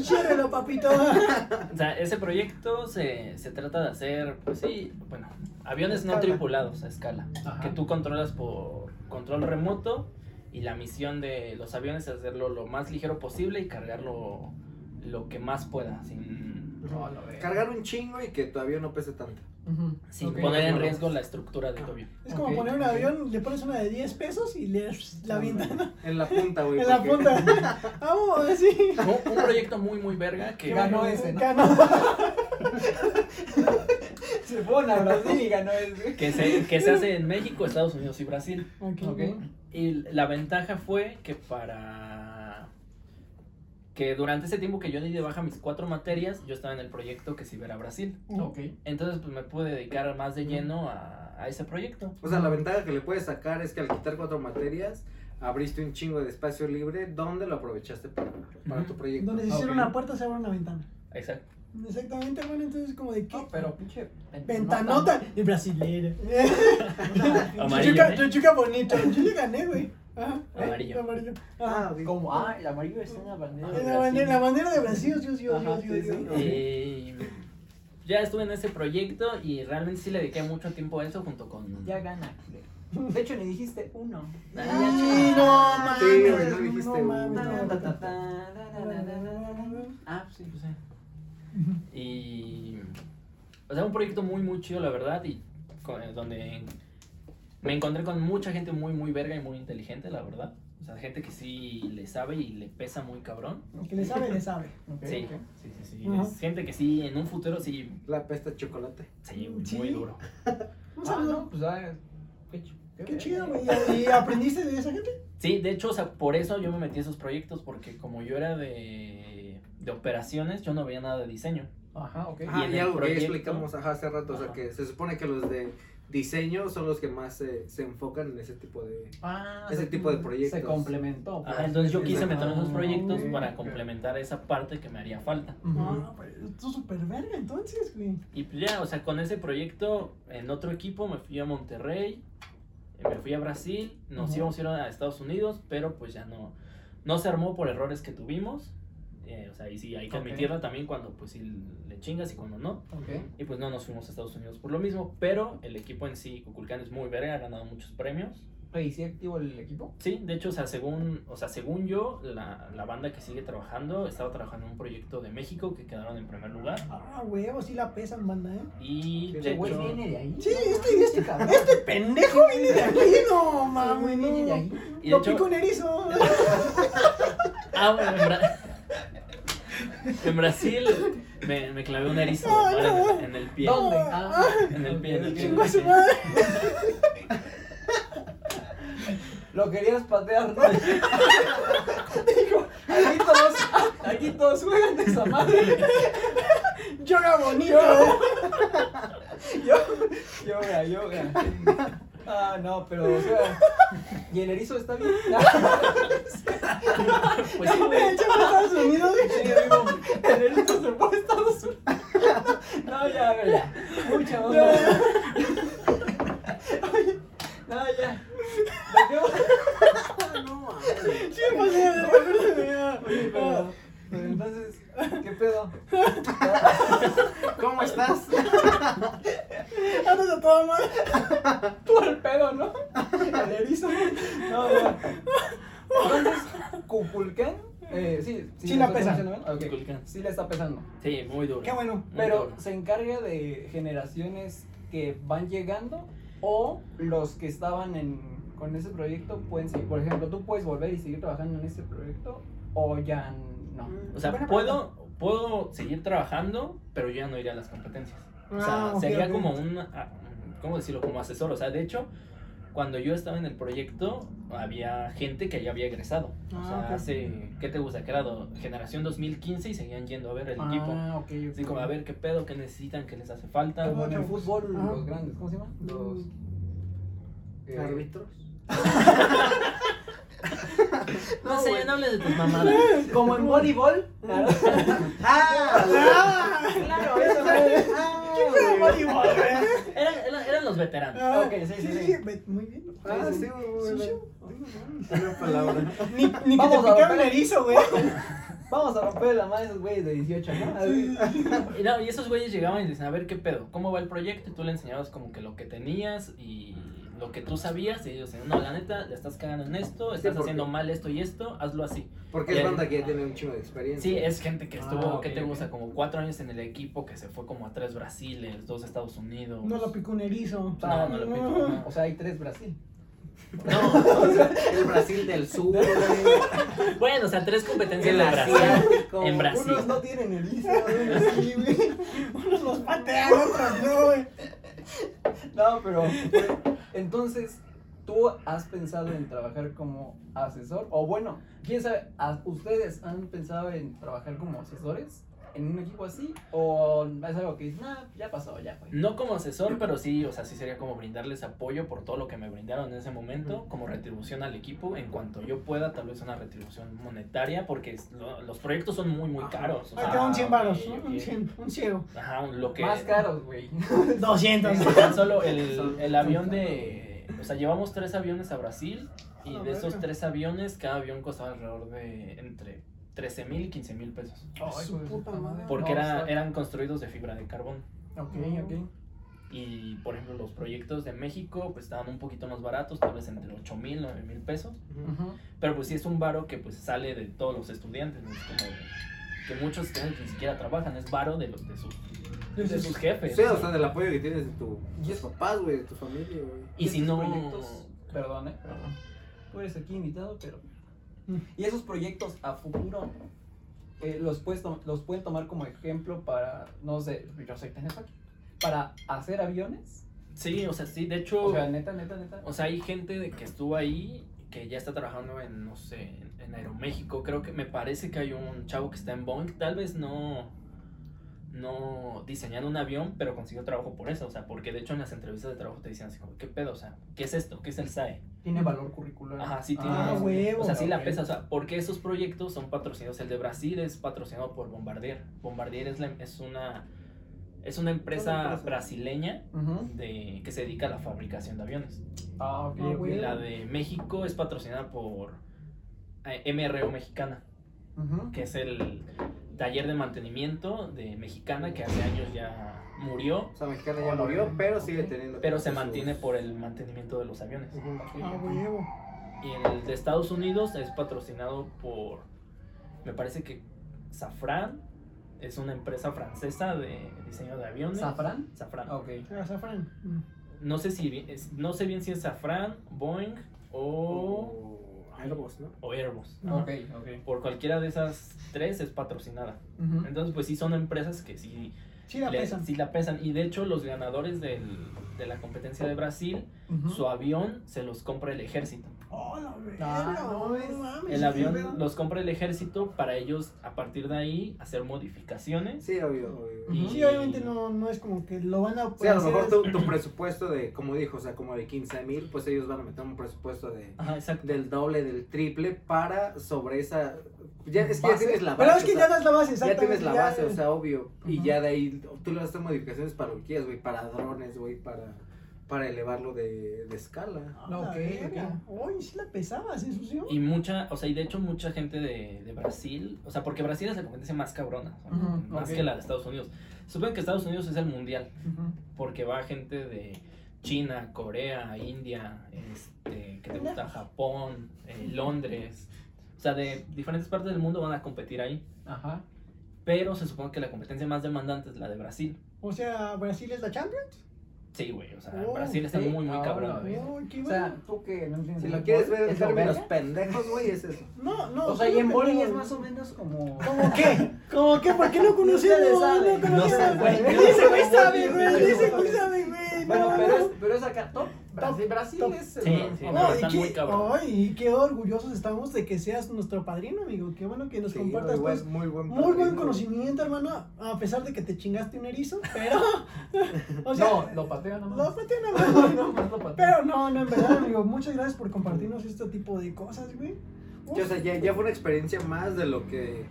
Ciérrelo, papito. O sea, ese proyecto se, se trata de hacer, pues sí, bueno, aviones no Escala. tripulados a escala, Ajá. que tú controlas por control remoto y la misión de los aviones es hacerlo lo más ligero posible y cargarlo lo que más pueda, sin, No, verga. Cargar un chingo y que tu avión no pese tanto. Sin poner en riesgo la estructura de tu avión. Es como poner un avión, le pones una de 10 pesos y le la avientan En la punta, güey. en la punta. Vamos, así. Un, un proyecto muy, muy verga que... Ganó ese, ¿no? Ganó. Se fueron a Brasil y ganó ese. Que se, que se hace en México, Estados Unidos y Brasil. Ok. Y la ventaja fue que para que durante ese tiempo que yo di de baja mis cuatro materias, yo estaba en el proyecto que se iba a ir a Brasil. Ok. Entonces, pues me pude dedicar más de lleno a, a ese proyecto. O sea, la ventaja que le puedes sacar es que al quitar cuatro materias, abriste un chingo de espacio libre donde lo aprovechaste para, para tu proyecto. Donde se cierra una puerta, se abre una ventana. Exacto. Exactamente, bueno, entonces como de qué. No, pero pinche. Ventanota de brasilera. Amarillo, Chuchuca, ¿eh? chuchuca bonito. Yo le gané, güey. Ajá. Amarillo. Amarillo. Ah. Como, ah, el amarillo está en la bandera. Es de la, Brasil. bandera, la bandera de Brasil, Dios, Dios, Ajá, Dios, Dios, sí, sí. Dios. Y ya estuve en ese proyecto y realmente sí le dediqué mucho tiempo a eso junto con... Ya gana. De hecho, ni dijiste uno. Ay, no mames. Sí, no dijiste no uno. Ah, pues sí, Y... O sea, un proyecto muy, muy chido, la verdad, y con- donde me encontré con mucha gente muy, muy verga y muy inteligente, la verdad. O sea, gente que sí le sabe y le pesa muy cabrón. Que le sabe, le sabe. Sí, sí, sí, sí. Gente que sí, en un futuro sí, La pesta de chocolate. sí, Sí. muy duro. Un Ah, saludo. no, pues ah, qué ch- Qué chido, güey. ¿Y aprendiste de esa gente? Sí, de hecho, o sea, por eso yo me metí a esos proyectos, porque como yo era de, de operaciones, yo no veía nada de diseño. Ajá, ok. Ah, en y ya proyecto- explicamos ajá, hace rato, o sea, Ajá. que se supone que los de diseño son los que más se, se enfocan en ese tipo de... Ah, ese se- tipo de proyectos. Se complementó. Ajá, entonces yo quise meter esos proyectos para complementar esa parte que me haría falta. Ujú. No, pues tú súper verga entonces, güey. Y pues ya, o sea, con ese proyecto, en otro equipo me fui a Monterrey, eh, me fui a Brasil, nos íbamos a ir a Estados Unidos, pero pues ya no, no se armó por errores que tuvimos. Eh, o sea, y sí, hay que Ok. admitirlo también cuando pues sí le chingas y cuando no. Y pues no nos fuimos a Estados Unidos por lo mismo, pero el equipo en sí, Kukulkan, es muy verga, ha ganado muchos premios. ¿y sí activo el equipo? Sí, de hecho, o sea, según, o sea, según yo, la, la banda que sigue trabajando estaba trabajando en un proyecto de México que quedaron en primer lugar. Ah, huevo, sí la pesan, banda, ¿eh? Y de Ese Ese güey hecho, viene de ahí. Sí, No este- mames, este- cabrón. Este pendejo viene de aquí, no mames, güey viene de no. ahí. y de Lo hecho- pico en erizo. Ah, bueno, en, en Brasil Me, me clavé un erizo de mar en, el- en el pie. ¿Dónde? Ah, En el pie, en el pie. Chingo a su madre. Lo querías patear, ¿no? Dijo, aquí todos, aquí todos juegan de esa madre. Yoga bonito. Yo, yoga, yoga. Ah, no, pero, o sea, ¿y el erizo está bien? Pues sí, güey. Estados Unidos. El erizo se fue a Estados Unidos. No, ya, ver, ya. Mucha onda. No, ya. Dejemos- Sí, pues sí, de repente me da- Oye, pero, pero entonces, ¿qué pedo? ¿Cómo estás? Andas a toda madre. Tú el pedo, ¿no? El erizo. No, ya. Entonces, Cuculcán, eh, sí, Sí la ¿me pesa. Sí la está pesando. Sí, muy duro. Qué bueno. Muy Pero duro. se encarga de generaciones que van llegando o los que estaban en, con ese proyecto pueden seguir. Por ejemplo, tú puedes volver y seguir trabajando en ese proyecto o ya no. O sea, puedo, puedo seguir trabajando, pero yo ya no iré a las competencias. O sea, Ah, sería como un, ah, ¿cómo decirlo? Como asesor. O sea, de hecho, cuando yo estaba en el proyecto, había gente que ya había egresado. O Ah, sea, hace, ¿qué te gusta? Que era do- generación 2015 y seguían yendo a ver el equipo. Ah. Así como, a ver qué pedo, qué necesitan, qué les hace falta. Como en el fútbol, los grandes, ¿cómo se llaman? Los eh, ¿Árbitros? No hables de tus mamadas. Como en voleibol. ¡Ah! Ah, Claro, esa madre. ¿Qué fue voleibol, güey? Eran, eran, eran los veteranos. Ah, Ok, sí, sí, sí. ve- Muy bien. Ah, sí, muy bien. Una palabra. Ni, ni que Vamos te a picaron romper. erizo, güey. Vamos a romper la madre de esos güeyes de 18, ¿no? Y, no, y esos güeyes llegaban y decían, a ver qué pedo, cómo va el proyecto, y tú le enseñabas como que lo que tenías y lo que tú sabías, y ellos decían, no, la neta, le estás cagando en esto, estás haciendo mal esto y esto, hazlo así. Porque Y es el- banda que ya tiene un chingo de experiencia. Sí, es gente que estuvo, Ah, ok, ¿qué te gusta? Como cuatro años en el equipo, que se fue como a tres Brasiles, dos Estados Unidos. No lo picó un erizo. No, no lo picó. no. O sea, hay tres Brasil. No, El Brasil del Sur, güey. bueno, o sea, tres competencias de Brasil. En Brasil. Unos no tienen erizo. Sí, güey. Unos los patean, otros no, güey. No, pero entonces, ¿tú has pensado en trabajar como asesor? O bueno, quién sabe, ¿a- ¿ustedes han pensado en trabajar como asesores en un equipo así? ¿O es algo que dices, nah, ya pasó, ya fue? No como asesor, pero sí, o sea, sí sería como brindarles apoyo por todo lo que me brindaron en ese momento, como retribución al equipo, en cuanto yo pueda, tal vez una retribución monetaria, porque lo- los proyectos son muy, muy caros. o Ahí sea, te van 100 varos, ok, ¿no? ok. Un 100, un ciego. Ajá, lo que... Más caros, güey. 200. Tan solo el, el avión de... O sea, llevamos tres aviones a Brasil y Ah, de esos tres aviones, cada avión costaba alrededor de entre 13 mil y 15 mil pesos. Ay, Su puta madre. Porque No, era, eran construidos de fibra de carbón. Ok, ok. Y por ejemplo, los proyectos de México pues estaban un poquito más baratos, tal vez entre 8 mil, 9 mil pesos. Ujú. Pero pues sí es un varo que pues sale de todos los estudiantes, ¿no? es como de- que muchos estudiantes que ni siquiera trabajan, es varo de, los, de, sus, de sus jefes. Sí, o sea, del apoyo que tienes de tu, tus papás, güey, de tu familia, güey. y si no... proyectos- Perdón, eh, perdón. Tú eres aquí invitado, pero. Y esos proyectos a futuro eh, los, puedes los pueden tomar como ejemplo para, no sé, yo aquí, para hacer aviones. Sí, o sea, sí, de hecho... O sea, neta, neta, neta. O sea, hay gente de que estuvo ahí que ya está trabajando en, no sé, en Aeroméxico. Creo que me parece que hay un chavo que está en Boeing. Tal vez no, no diseñando un avión, pero consiguió trabajo por eso. O sea, porque de hecho en las entrevistas de trabajo te dicen así como, ¿qué pedo? O sea, ¿qué es esto? ¿Qué es el SAE? tiene valor curricular. Ajá, sí tiene. Ah, huevo. o sea, sí la pesa. O sea, porque esos proyectos son patrocinados. El de Brasil es patrocinado por Bombardier. Bombardier es, la- es una... Es una empresa empresa. brasileña de, que se dedica a la fabricación de aviones. Ah, ok, Ah. La de México es patrocinada por eh, MRO Mexicana, que es el taller de mantenimiento de Mexicana que hace años ya murió, O sea, mexicana ya murió, pero sigue teniendo. pero se mantiene por el mantenimiento de los aviones. Ujú. Ok, Ah. Y el de Estados Unidos es patrocinado por, me parece que Safran, es una empresa francesa de diseño de aviones. ¿Safran? Safran. Ok. Azafrán. Mm. No sé si no sé bien si es Safran, Boeing o Oh. Airbus, ¿no? o Airbus. No. Ok, ok. Por cualquiera de esas tres es patrocinada. Entonces, pues sí son empresas que sí, Sí la le- pesan. sí la pesan. Y de hecho, los ganadores del- de la competencia de Brasil, su avión se los compra el ejército. Oh, la verga, Ah, no, no es- mames, El avión los compra el ejército para ellos, a partir de ahí, hacer modificaciones. Sí, obvio, obvio. Y- Sí, obviamente no, no es como que lo van a Sí, a lo mejor tu, tu presupuesto de, como dijo, o sea, como de 15 mil, pues ellos van a meter un presupuesto de Ajá, del doble, del triple para sobre esa... Ya, es que ya tienes la base. Pero es que ya das la base, ya exactamente. tienes la base, o sea, obvio. Y ya de ahí tú le vas a hacer modificaciones para lo que quieras, güey, para drones, güey, para, para elevarlo de, de escala. Ah, la Ok, verga. Uy, sí la pesabas, ¿eh, Sucio? Y mucha, o sea, y de hecho mucha gente de, de Brasil, o sea, porque Brasil es la competencia más cabrona, más que la de Estados Unidos. Supongo que Estados Unidos es el mundial, porque va gente de China, Corea, India, este, que te gusta Japón, eh, Londres, o sea, de diferentes partes del mundo van a competir ahí. Ajá. Pero se supone que la competencia más demandante es la de Brasil. O sea, Brasil es la Champions. Sí, güey, o sea, Oh, Brasil está sí, muy, muy ahora, cabrón. güey. Uy, qué O sea, tú que no entiendes. Si lo quieres ver en ¿es lo términos pendejos, güey, es eso. no, no. O sea, y en boli pendejo. es más o menos como. ¿Cómo qué? ¿Cómo qué? ¿Por qué no saben. No No sé, güey. Dice, güey, No, sabe, no, güey. no, Dice, no, güey, no. sabe, güey. Bueno, no, pero no. es, pero es acá top. Brasil, Brasil top. es. Sí, el- sí, no, no, No, y están muy qué, cabrón. ay, y qué orgullosos estamos de que seas nuestro padrino, amigo. Qué bueno que nos Sí, compartas muy, pues, buen, muy buen muy buen conocimiento, hermano. A pesar de que te chingaste un erizo, pero. o sea, no, lo pateo nomás. lo pateé nada más. No, nomás lo. Pero no, no, en verdad, amigo. Muchas gracias por compartirnos este tipo de cosas, güey. Uf. O sea, ya, ya fue una experiencia más de lo que,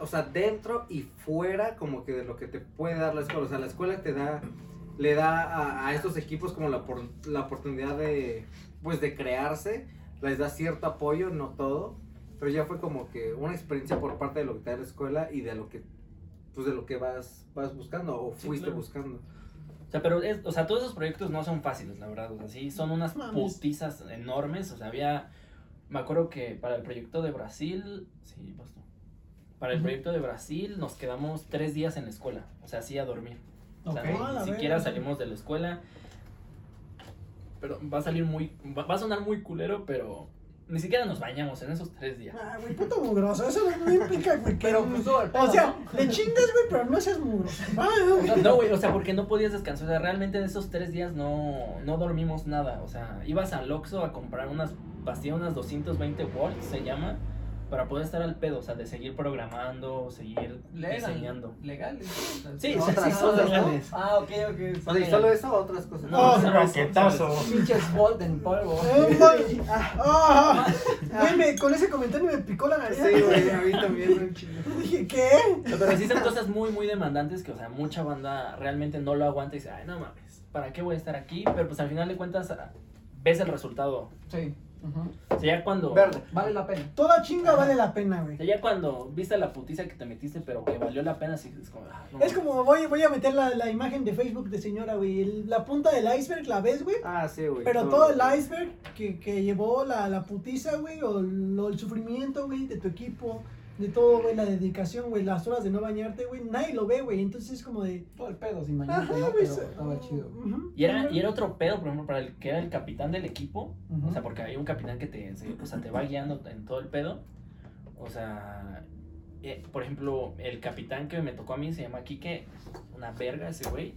o sea, dentro y fuera como que de lo que te puede dar la escuela. O sea, la escuela te da, le da a, a estos equipos como la, por- la oportunidad de, pues, de crearse, les da cierto apoyo, no todo, pero ya fue como que una experiencia por parte de lo que te da la escuela y de lo que, pues, de lo que vas, vas buscando o Sí, fuiste claro. buscando. O sea, pero, es, o sea, todos esos proyectos no son fáciles, la verdad. O sea, sí, son unas Mames. putizas enormes. O sea, había. Me acuerdo que para el proyecto de Brasil. Sí, pues. Para el proyecto de Brasil nos quedamos tres días en la escuela. O sea, así a dormir. O sea, Ok. ni, Ah, ni siquiera salimos de la escuela. Pero va a salir muy. Va, va a sonar muy culero, pero. Ni siquiera nos bañamos en esos tres días. Ah, güey, puto mugroso. Eso no, no implica, güey. Pero pues todo el o sea, ¿no? le chingas, güey, pero no seas mugroso. Ah. No, güey, o sea, porque no podías descansar. O sea, realmente en esos tres días no, no dormimos nada. O sea, ibas al Oxxo a comprar unas pastillas, unas 220 volts, se llama, para poder estar al pedo. O sea, de seguir programando, seguir Legal, diseñando. Legales. Sí, ¿no? sí, Otras sí, son cosas, ¿no? legales. Ah, ok, ok. O sea, y solo eso o otras cosas. No, Oh, son- raquetazo. Pinches Bolt en polvo. Eh, güey, ah, ah, Güey, me- con ese comentario me picó la nariz. Sí, güey, a mí también, chingo. Dije, ¿qué? Pero sí son cosas muy, muy demandantes que, o sea, mucha banda realmente no lo aguanta y dice, ay, no mames, ¿para qué voy a estar aquí? Pero pues al final de cuentas ah, ves el resultado. Sí. O sea, ya cuando... Verde. Vale la pena. Toda chinga vale la pena, O güey. sea, ya cuando viste la putiza que te metiste, pero que valió la pena, sí, es como... ah, no Es como, voy, voy a meter la, la imagen de Facebook de señora, güey. El- La punta del iceberg la ves, güey. Ah, sí, güey. Pero todo el iceberg que, que llevó la, la putiza, güey, o lo- el sufrimiento, güey, de tu equipo, de todo, güey, la dedicación, güey, las horas de no bañarte, güey, nadie lo ve, güey. Entonces es como de. Todo el pedo sin Ajá, bañarte, ¿no? Pero se- estaba chido. Y era, y era otro pedo, por ejemplo, para el que era el capitán del equipo. O sea, porque hay un capitán que te, se- o sea, te va guiando en todo el pedo. O sea, eh, por ejemplo, el capitán que me tocó a mí se llama Quique, una verga ese güey.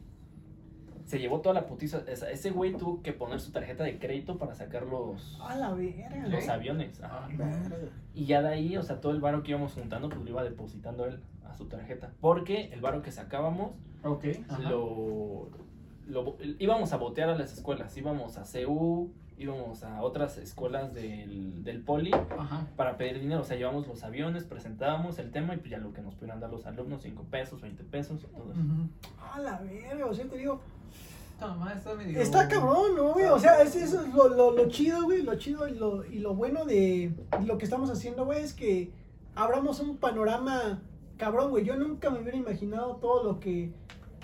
Se llevó toda la putiza. esa- Ese güey tuvo que poner su tarjeta de crédito para sacar los, A la verga, los aviones. ajá. Verga. Y ya de ahí, o sea, todo el varo que íbamos juntando, pues lo iba depositando él a su tarjeta. Porque el varo que sacábamos, lo, lo- íbamos a botear a las escuelas. Íbamos a CU, íbamos a otras escuelas del, del poli Ajá. para pedir dinero. O sea, llevamos los aviones, presentábamos el tema y pues ya lo que nos pudieran dar los alumnos, 5 pesos, 20 pesos, todo eso. Ujú. A la verga, o sea, te digo. Está medio. Está cabrón, ¿no, güey? O sea, es, eso es lo, lo, lo chido, güey. Lo chido y lo, y lo bueno de lo que estamos haciendo, güey, es que abramos un panorama cabrón, güey. Yo nunca me hubiera imaginado todo lo que,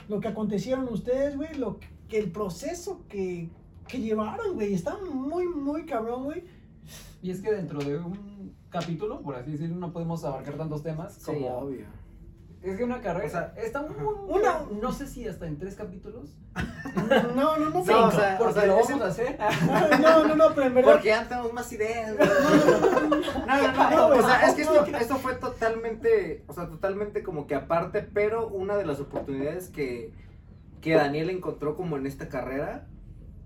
lo que acontecieron ustedes, güey. Lo que, que el proceso que, que llevaron, güey. Está muy, muy cabrón, güey. Y es que dentro de un capítulo, por así decirlo, no podemos abarcar tantos temas Sí, como obvio. Es que una carrera O sea, está muy, una- no sé si hasta en tres capítulos. No, no, no, No, pero- o sea, porque o sea, lo vamos a hacer. no, no, no, pero en verdad. Porque ya tenemos más ideas. No, no, no, No, o sea, es que esto, esto fue totalmente, o sea, totalmente como que aparte, pero una de las oportunidades que, que Daniel encontró como en esta carrera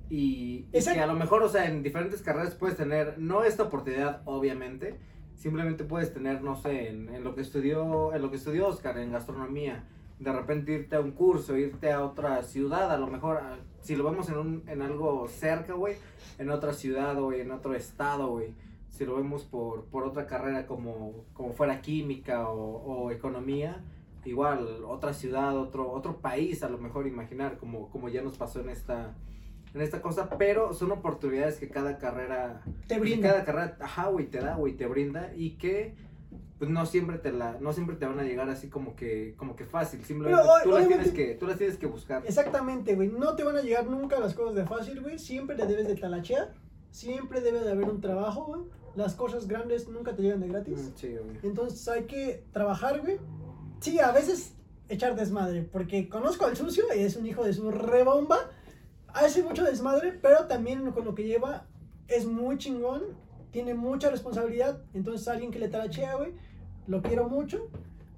y, y que a lo mejor, o sea, en diferentes carreras puedes tener, no esta oportunidad, obviamente, simplemente puedes tener, no sé, en, en lo que estudió, en lo que estudió Oscar, en gastronomía, de repente irte a un curso, irte a otra ciudad, a lo mejor, a- si lo vemos en, un, en algo cerca, güey, en otra ciudad, güey, en otro estado, güey. Si lo vemos por, por otra carrera como, como fuera química o, o economía, igual, otra ciudad, otro, otro país, a lo mejor imaginar, como, como ya nos pasó en esta, en esta cosa, pero son oportunidades que cada carrera, Te brinda. cada carrera, ajá, güey, te da, güey, te brinda y que pues no siempre te la, no siempre te van a llegar así como que, como que fácil, simplemente Pero, tú las tienes que, tú las tienes que buscar. Exactamente, güey. No te van a llegar nunca las cosas de fácil, güey. Siempre le debes de talachear. Siempre debe de haber un trabajo, güey. Las cosas grandes nunca te llegan de gratis. Mm, Sí, güey. Entonces hay que trabajar, güey. Sí, a veces echar desmadre. Porque conozco al sucio y es un hijo de su rebomba. Hace mucho desmadre, pero también con lo que lleva es muy chingón. Tiene mucha responsabilidad. Entonces alguien que le talachea, güey. Lo quiero mucho.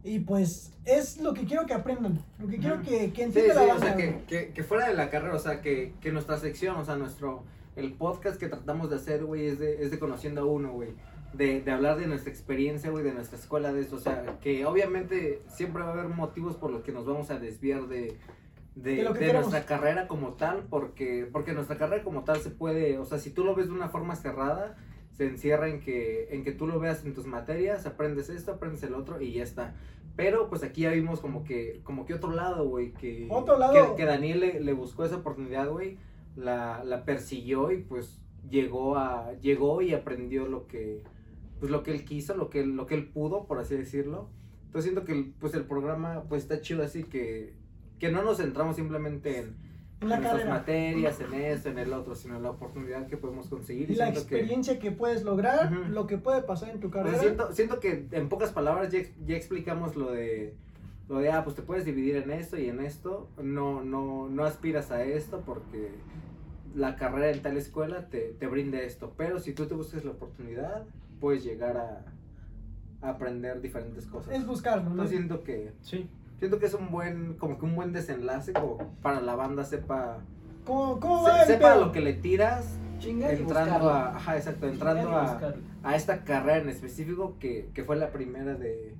Y pues es lo que quiero que aprendan. Lo que quiero que, que Sí, entienda sí, la o sea, que, que, que fuera de la carrera, o sea, que, que nuestra sección, o sea, nuestro, el podcast que tratamos de hacer, güey, es de, es de conociendo a uno, güey. De, de hablar de nuestra experiencia, güey, de nuestra escuela, de esto, o sea, que obviamente siempre va a haber motivos por los que nos vamos a desviar de, de, nuestra carrera como tal, porque, porque nuestra carrera como tal se puede, o sea, si tú lo ves de una forma cerrada, se encierra en que, en que tú lo veas en tus materias, aprendes esto, aprendes el otro y ya está. Pero pues aquí ya vimos como que, como que otro lado, güey, que, Otro lado. que, que Daniel le, le buscó esa oportunidad, güey, la, la persiguió y pues llegó a, llegó y aprendió lo que, pues lo que él quiso, lo que, él- lo que él pudo, por así decirlo. Entonces siento que pues el programa pues está chido así que, que no nos centramos simplemente en, En nuestras materias, en esto, en el otro, sino en la oportunidad que podemos conseguir. Y la que- experiencia que puedes lograr, lo que puede pasar en tu sea, carrera. siento, siento que en pocas palabras ya, ya explicamos lo de lo de ah pues te puedes dividir en esto y en esto no no no aspiras a esto porque la carrera en tal escuela te, te brinda esto pero si tú te buscas la oportunidad puedes llegar a, a aprender diferentes cosas es buscarlo, ¿no? Entonces siento que Sí. Siento que es un buen como que un buen desenlace como para la banda sepa ¿Cómo, cómo se- va el sepa lo que le tiras Chingar y entrando a ajá exacto entrando y a a esta carrera en específico que, que fue la primera de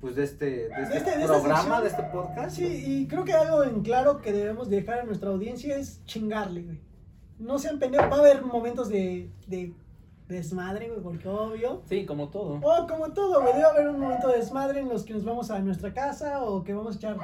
pues de este, de este, este- de programa, de este podcast. Sí, y creo que algo en claro que debemos dejar a nuestra audiencia es chingarle, güey. No sean pendejos, va a haber momentos de, de desmadre, güey, porque obvio. Sí, como todo. O como todo, güey, debe haber un momento de desmadre en los que nos vamos a nuestra casa o que vamos a echar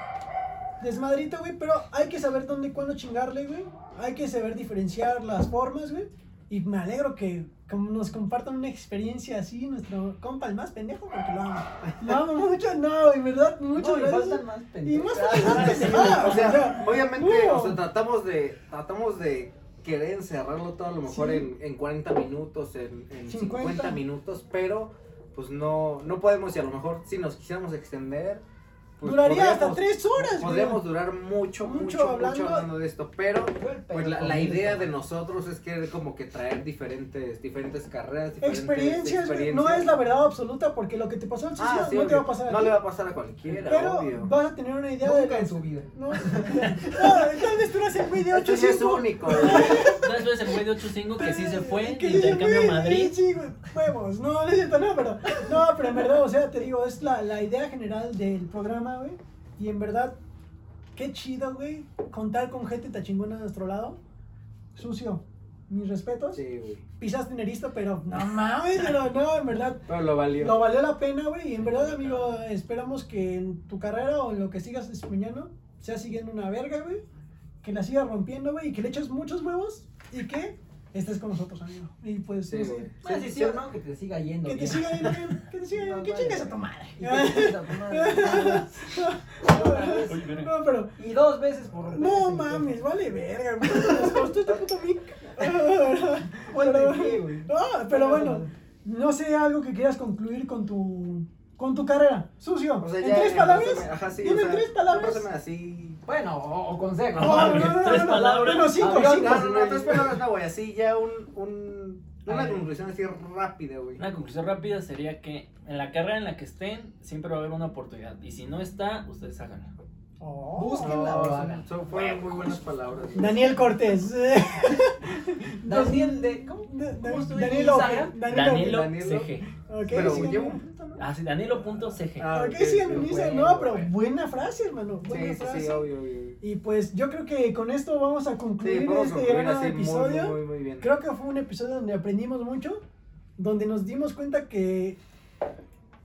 desmadrito, güey, pero hay que saber dónde y cuándo chingarle, güey. Hay que saber diferenciar las formas, güey. Y me alegro que como nos compartan una experiencia así, nuestro compa el más pendejo, porque lo amo. Lo amo mucho, no, en verdad, muchas No, y gracias. más Y pendejos. más Ah, pendejas sí, pendejadas, o sea, o sea, obviamente, o sea, tratamos de, tratamos de querer encerrarlo todo a lo mejor Sí. en, en 40 minutos, en, en 50. 50 minutos, pero pues no, no podemos y a lo mejor si nos quisiéramos extender, pues, Duraría hasta tres horas, güey. Podríamos durar mucho, Mucho mucho, mucho hablando. hablando, de esto, pero pues la, idea de nosotros es que como que traer diferentes, diferentes carreras, diferentes Experiencias, no es la verdad absoluta porque lo que te pasó al sucio Ah, sí, no te va a pasar a No ti. le va a pasar a cualquiera, Pero obvio. vas a tener una idea de Nunca lo- en su vida. No, no, tal vez tú eras el güey de De hecho, sí es 85. único. Eso es el güey de 85 que sí se fue Que de sí se intercambio a Madrid. Sí, güey, huevos. No, no es cierto, no, pero. No, pero en verdad, o sea, te digo, es la, la idea general del programa, güey. Y en verdad, qué chido, güey, contar con gente tan chingona a nuestro lado. Sucio, mis respetos. Sí, güey. Pisaste nerista, pero no mames, pero no, en verdad. Pero lo valió. Lo valió la pena, güey. Y en verdad, amigo, esperamos que en tu carrera o en lo que sigas desempeñando, seas siguiendo una verga, güey. Que la sigas rompiendo, güey. Y que le eches muchos huevos. Y que estés con nosotros, amigo. Y pues, Sí, sé. güey. Una decisión, ¿no? Que te siga yendo Que te bien. siga yendo bien. Que te siga yendo No. Que vale. chingues a tu madre. No, pero. Y dos veces por No mames, vale verga, costó este puto mic. Ponte Pero- en pie, güey. No, pero bueno. No sé, algo que quieras concluir con tu, con tu carrera? Sucio. O sea, ¿En ya, tres palabras? Ajá, sí, Dime o sea, tres palabras. Así. Bueno, o, o consejos. No, no, no, no, tres no, no, palabras. Bueno, cinco, Avión, cinco. No, no, no, tres palabras no, güey. Así ya un. un una conclusión así rápida, güey. Una conclusión rápida sería que en la carrera en la que estén, siempre va a haber una oportunidad. Y si no está, ustedes háganla. Oh. Búsquenla o hagan. Son, fueron muy buenas palabras. güey. Daniel Cortés. Daniel de. ¿Cómo? Da- da- ¿Cómo estoy Danilo. Danilo. Danilo, Danilo. CG. Ok, Pero sí, llevo un punto, ¿no? Ah, sí, Danilo.cg. Ah, Ok, sí, bueno, no, pero bueno. buena frase, hermano. Buena Sí, sí, frase. sí, obvio, obvio. Y pues yo creo que con esto vamos a Sí, concluir este concluir gran episodio. muy, muy, muy bien. Creo que fue un episodio donde aprendimos mucho, donde nos dimos cuenta que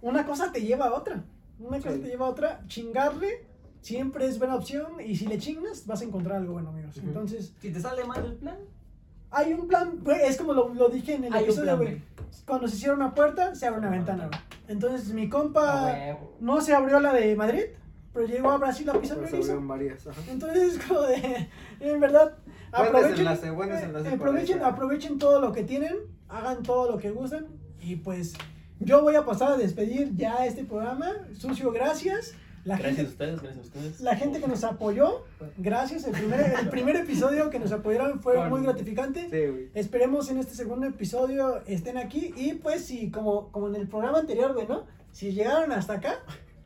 una cosa te lleva a otra. Una cosa Sí. te lleva a otra. Chingarle siempre es buena opción y si le chingas vas a encontrar algo bueno, amigos. Ujú. Entonces, Si te sale mal el plan, hay un plan, es como lo, lo dije en el hay episodio, güey. Cuando se cierra una puerta, se abre una ventana, güey. Entonces, mi compa huevo. no se abrió la de Madrid, pero llegó a Brasil a pisar varias. Ajá. Entonces, como de, en verdad, Buen aprovechen, desenlace, buen eh, aprovechen, aprovechen todo lo que tienen, hagan todo lo que gustan y pues yo voy a pasar a despedir ya este programa. Sucio, gracias. La Gracias a gente, ustedes, gracias a ustedes. la gente que nos apoyó, gracias. El primer, el primer episodio que nos apoyaron fue Con- muy gratificante. Sí, güey. Esperemos en este segundo episodio estén aquí y pues si como, como en el programa anterior, güey, ¿no? Si llegaron hasta acá,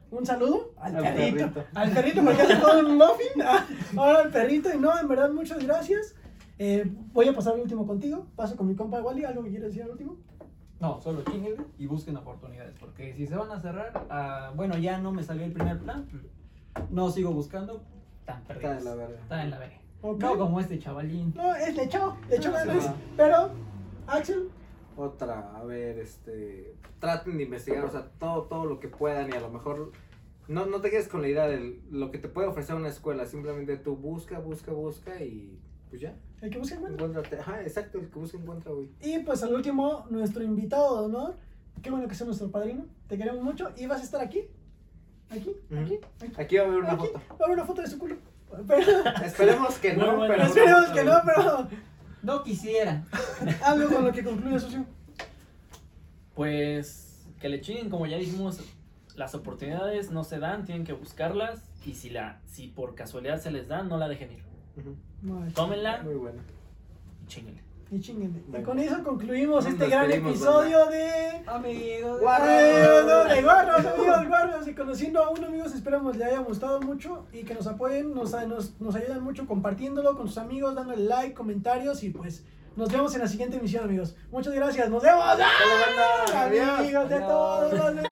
un saludo al, Al perrito, perrito. Al perrito porque hace todo un muffin. Ah, Ahora al perrito y no, en verdad muchas gracias. Eh, voy a pasar el último contigo. Paso con mi compa Wally. ¿Algo que quieras decir al último? No, solo chinguenle y busquen oportunidades. Porque si se van a cerrar, ah, bueno, ya no me salió el primer plan. No sigo buscando. Tan Está de la verga. Está en la verga. Ok. No como este chavalín. No, es le echó, le echó Ah, ganas. Pero, Axel, Otra, a ver, este. Traten de investigar, o sea, todo, todo lo que puedan y a lo mejor. No, no te quedes con la idea de lo que te puede ofrecer una escuela. Simplemente tú busca, busca, busca y. Pues ya. El que busca encuentra. Encuéntrate. Ajá, exacto, el que busca encuentra, güey. Y pues al último, nuestro invitado de honor. Qué bueno que sea nuestro padrino. Te queremos mucho. Y vas a estar aquí. Aquí, aquí, aquí. Aquí va a haber una Aquí. foto. Va a haber una foto de su culo. Pero, Esperemos que no, bueno. pero. esperemos que no, pero No quisiera. algo con lo que concluye sucio. Pues que le chinguen, como ya dijimos, las oportunidades no se dan, tienen que buscarlas. Y si la, si por casualidad se les dan, no la dejen ir. Tómenla Muy bueno. y chinguenle. y chinguenle. Y con eso concluimos Nos este gran episodio de. Amigos. Guarda. No, de guarros, amigos, guarros. Y conociendo a uno, amigos, esperamos le haya gustado mucho y que nos apoyen, nos, nos, nos ayudan mucho compartiéndolo con sus amigos, dándole like, comentarios y pues nos vemos en la siguiente emisión, amigos. Muchas gracias, nos vemos. ¡Ah! Hola, banda. Adiós. Amigos de todos.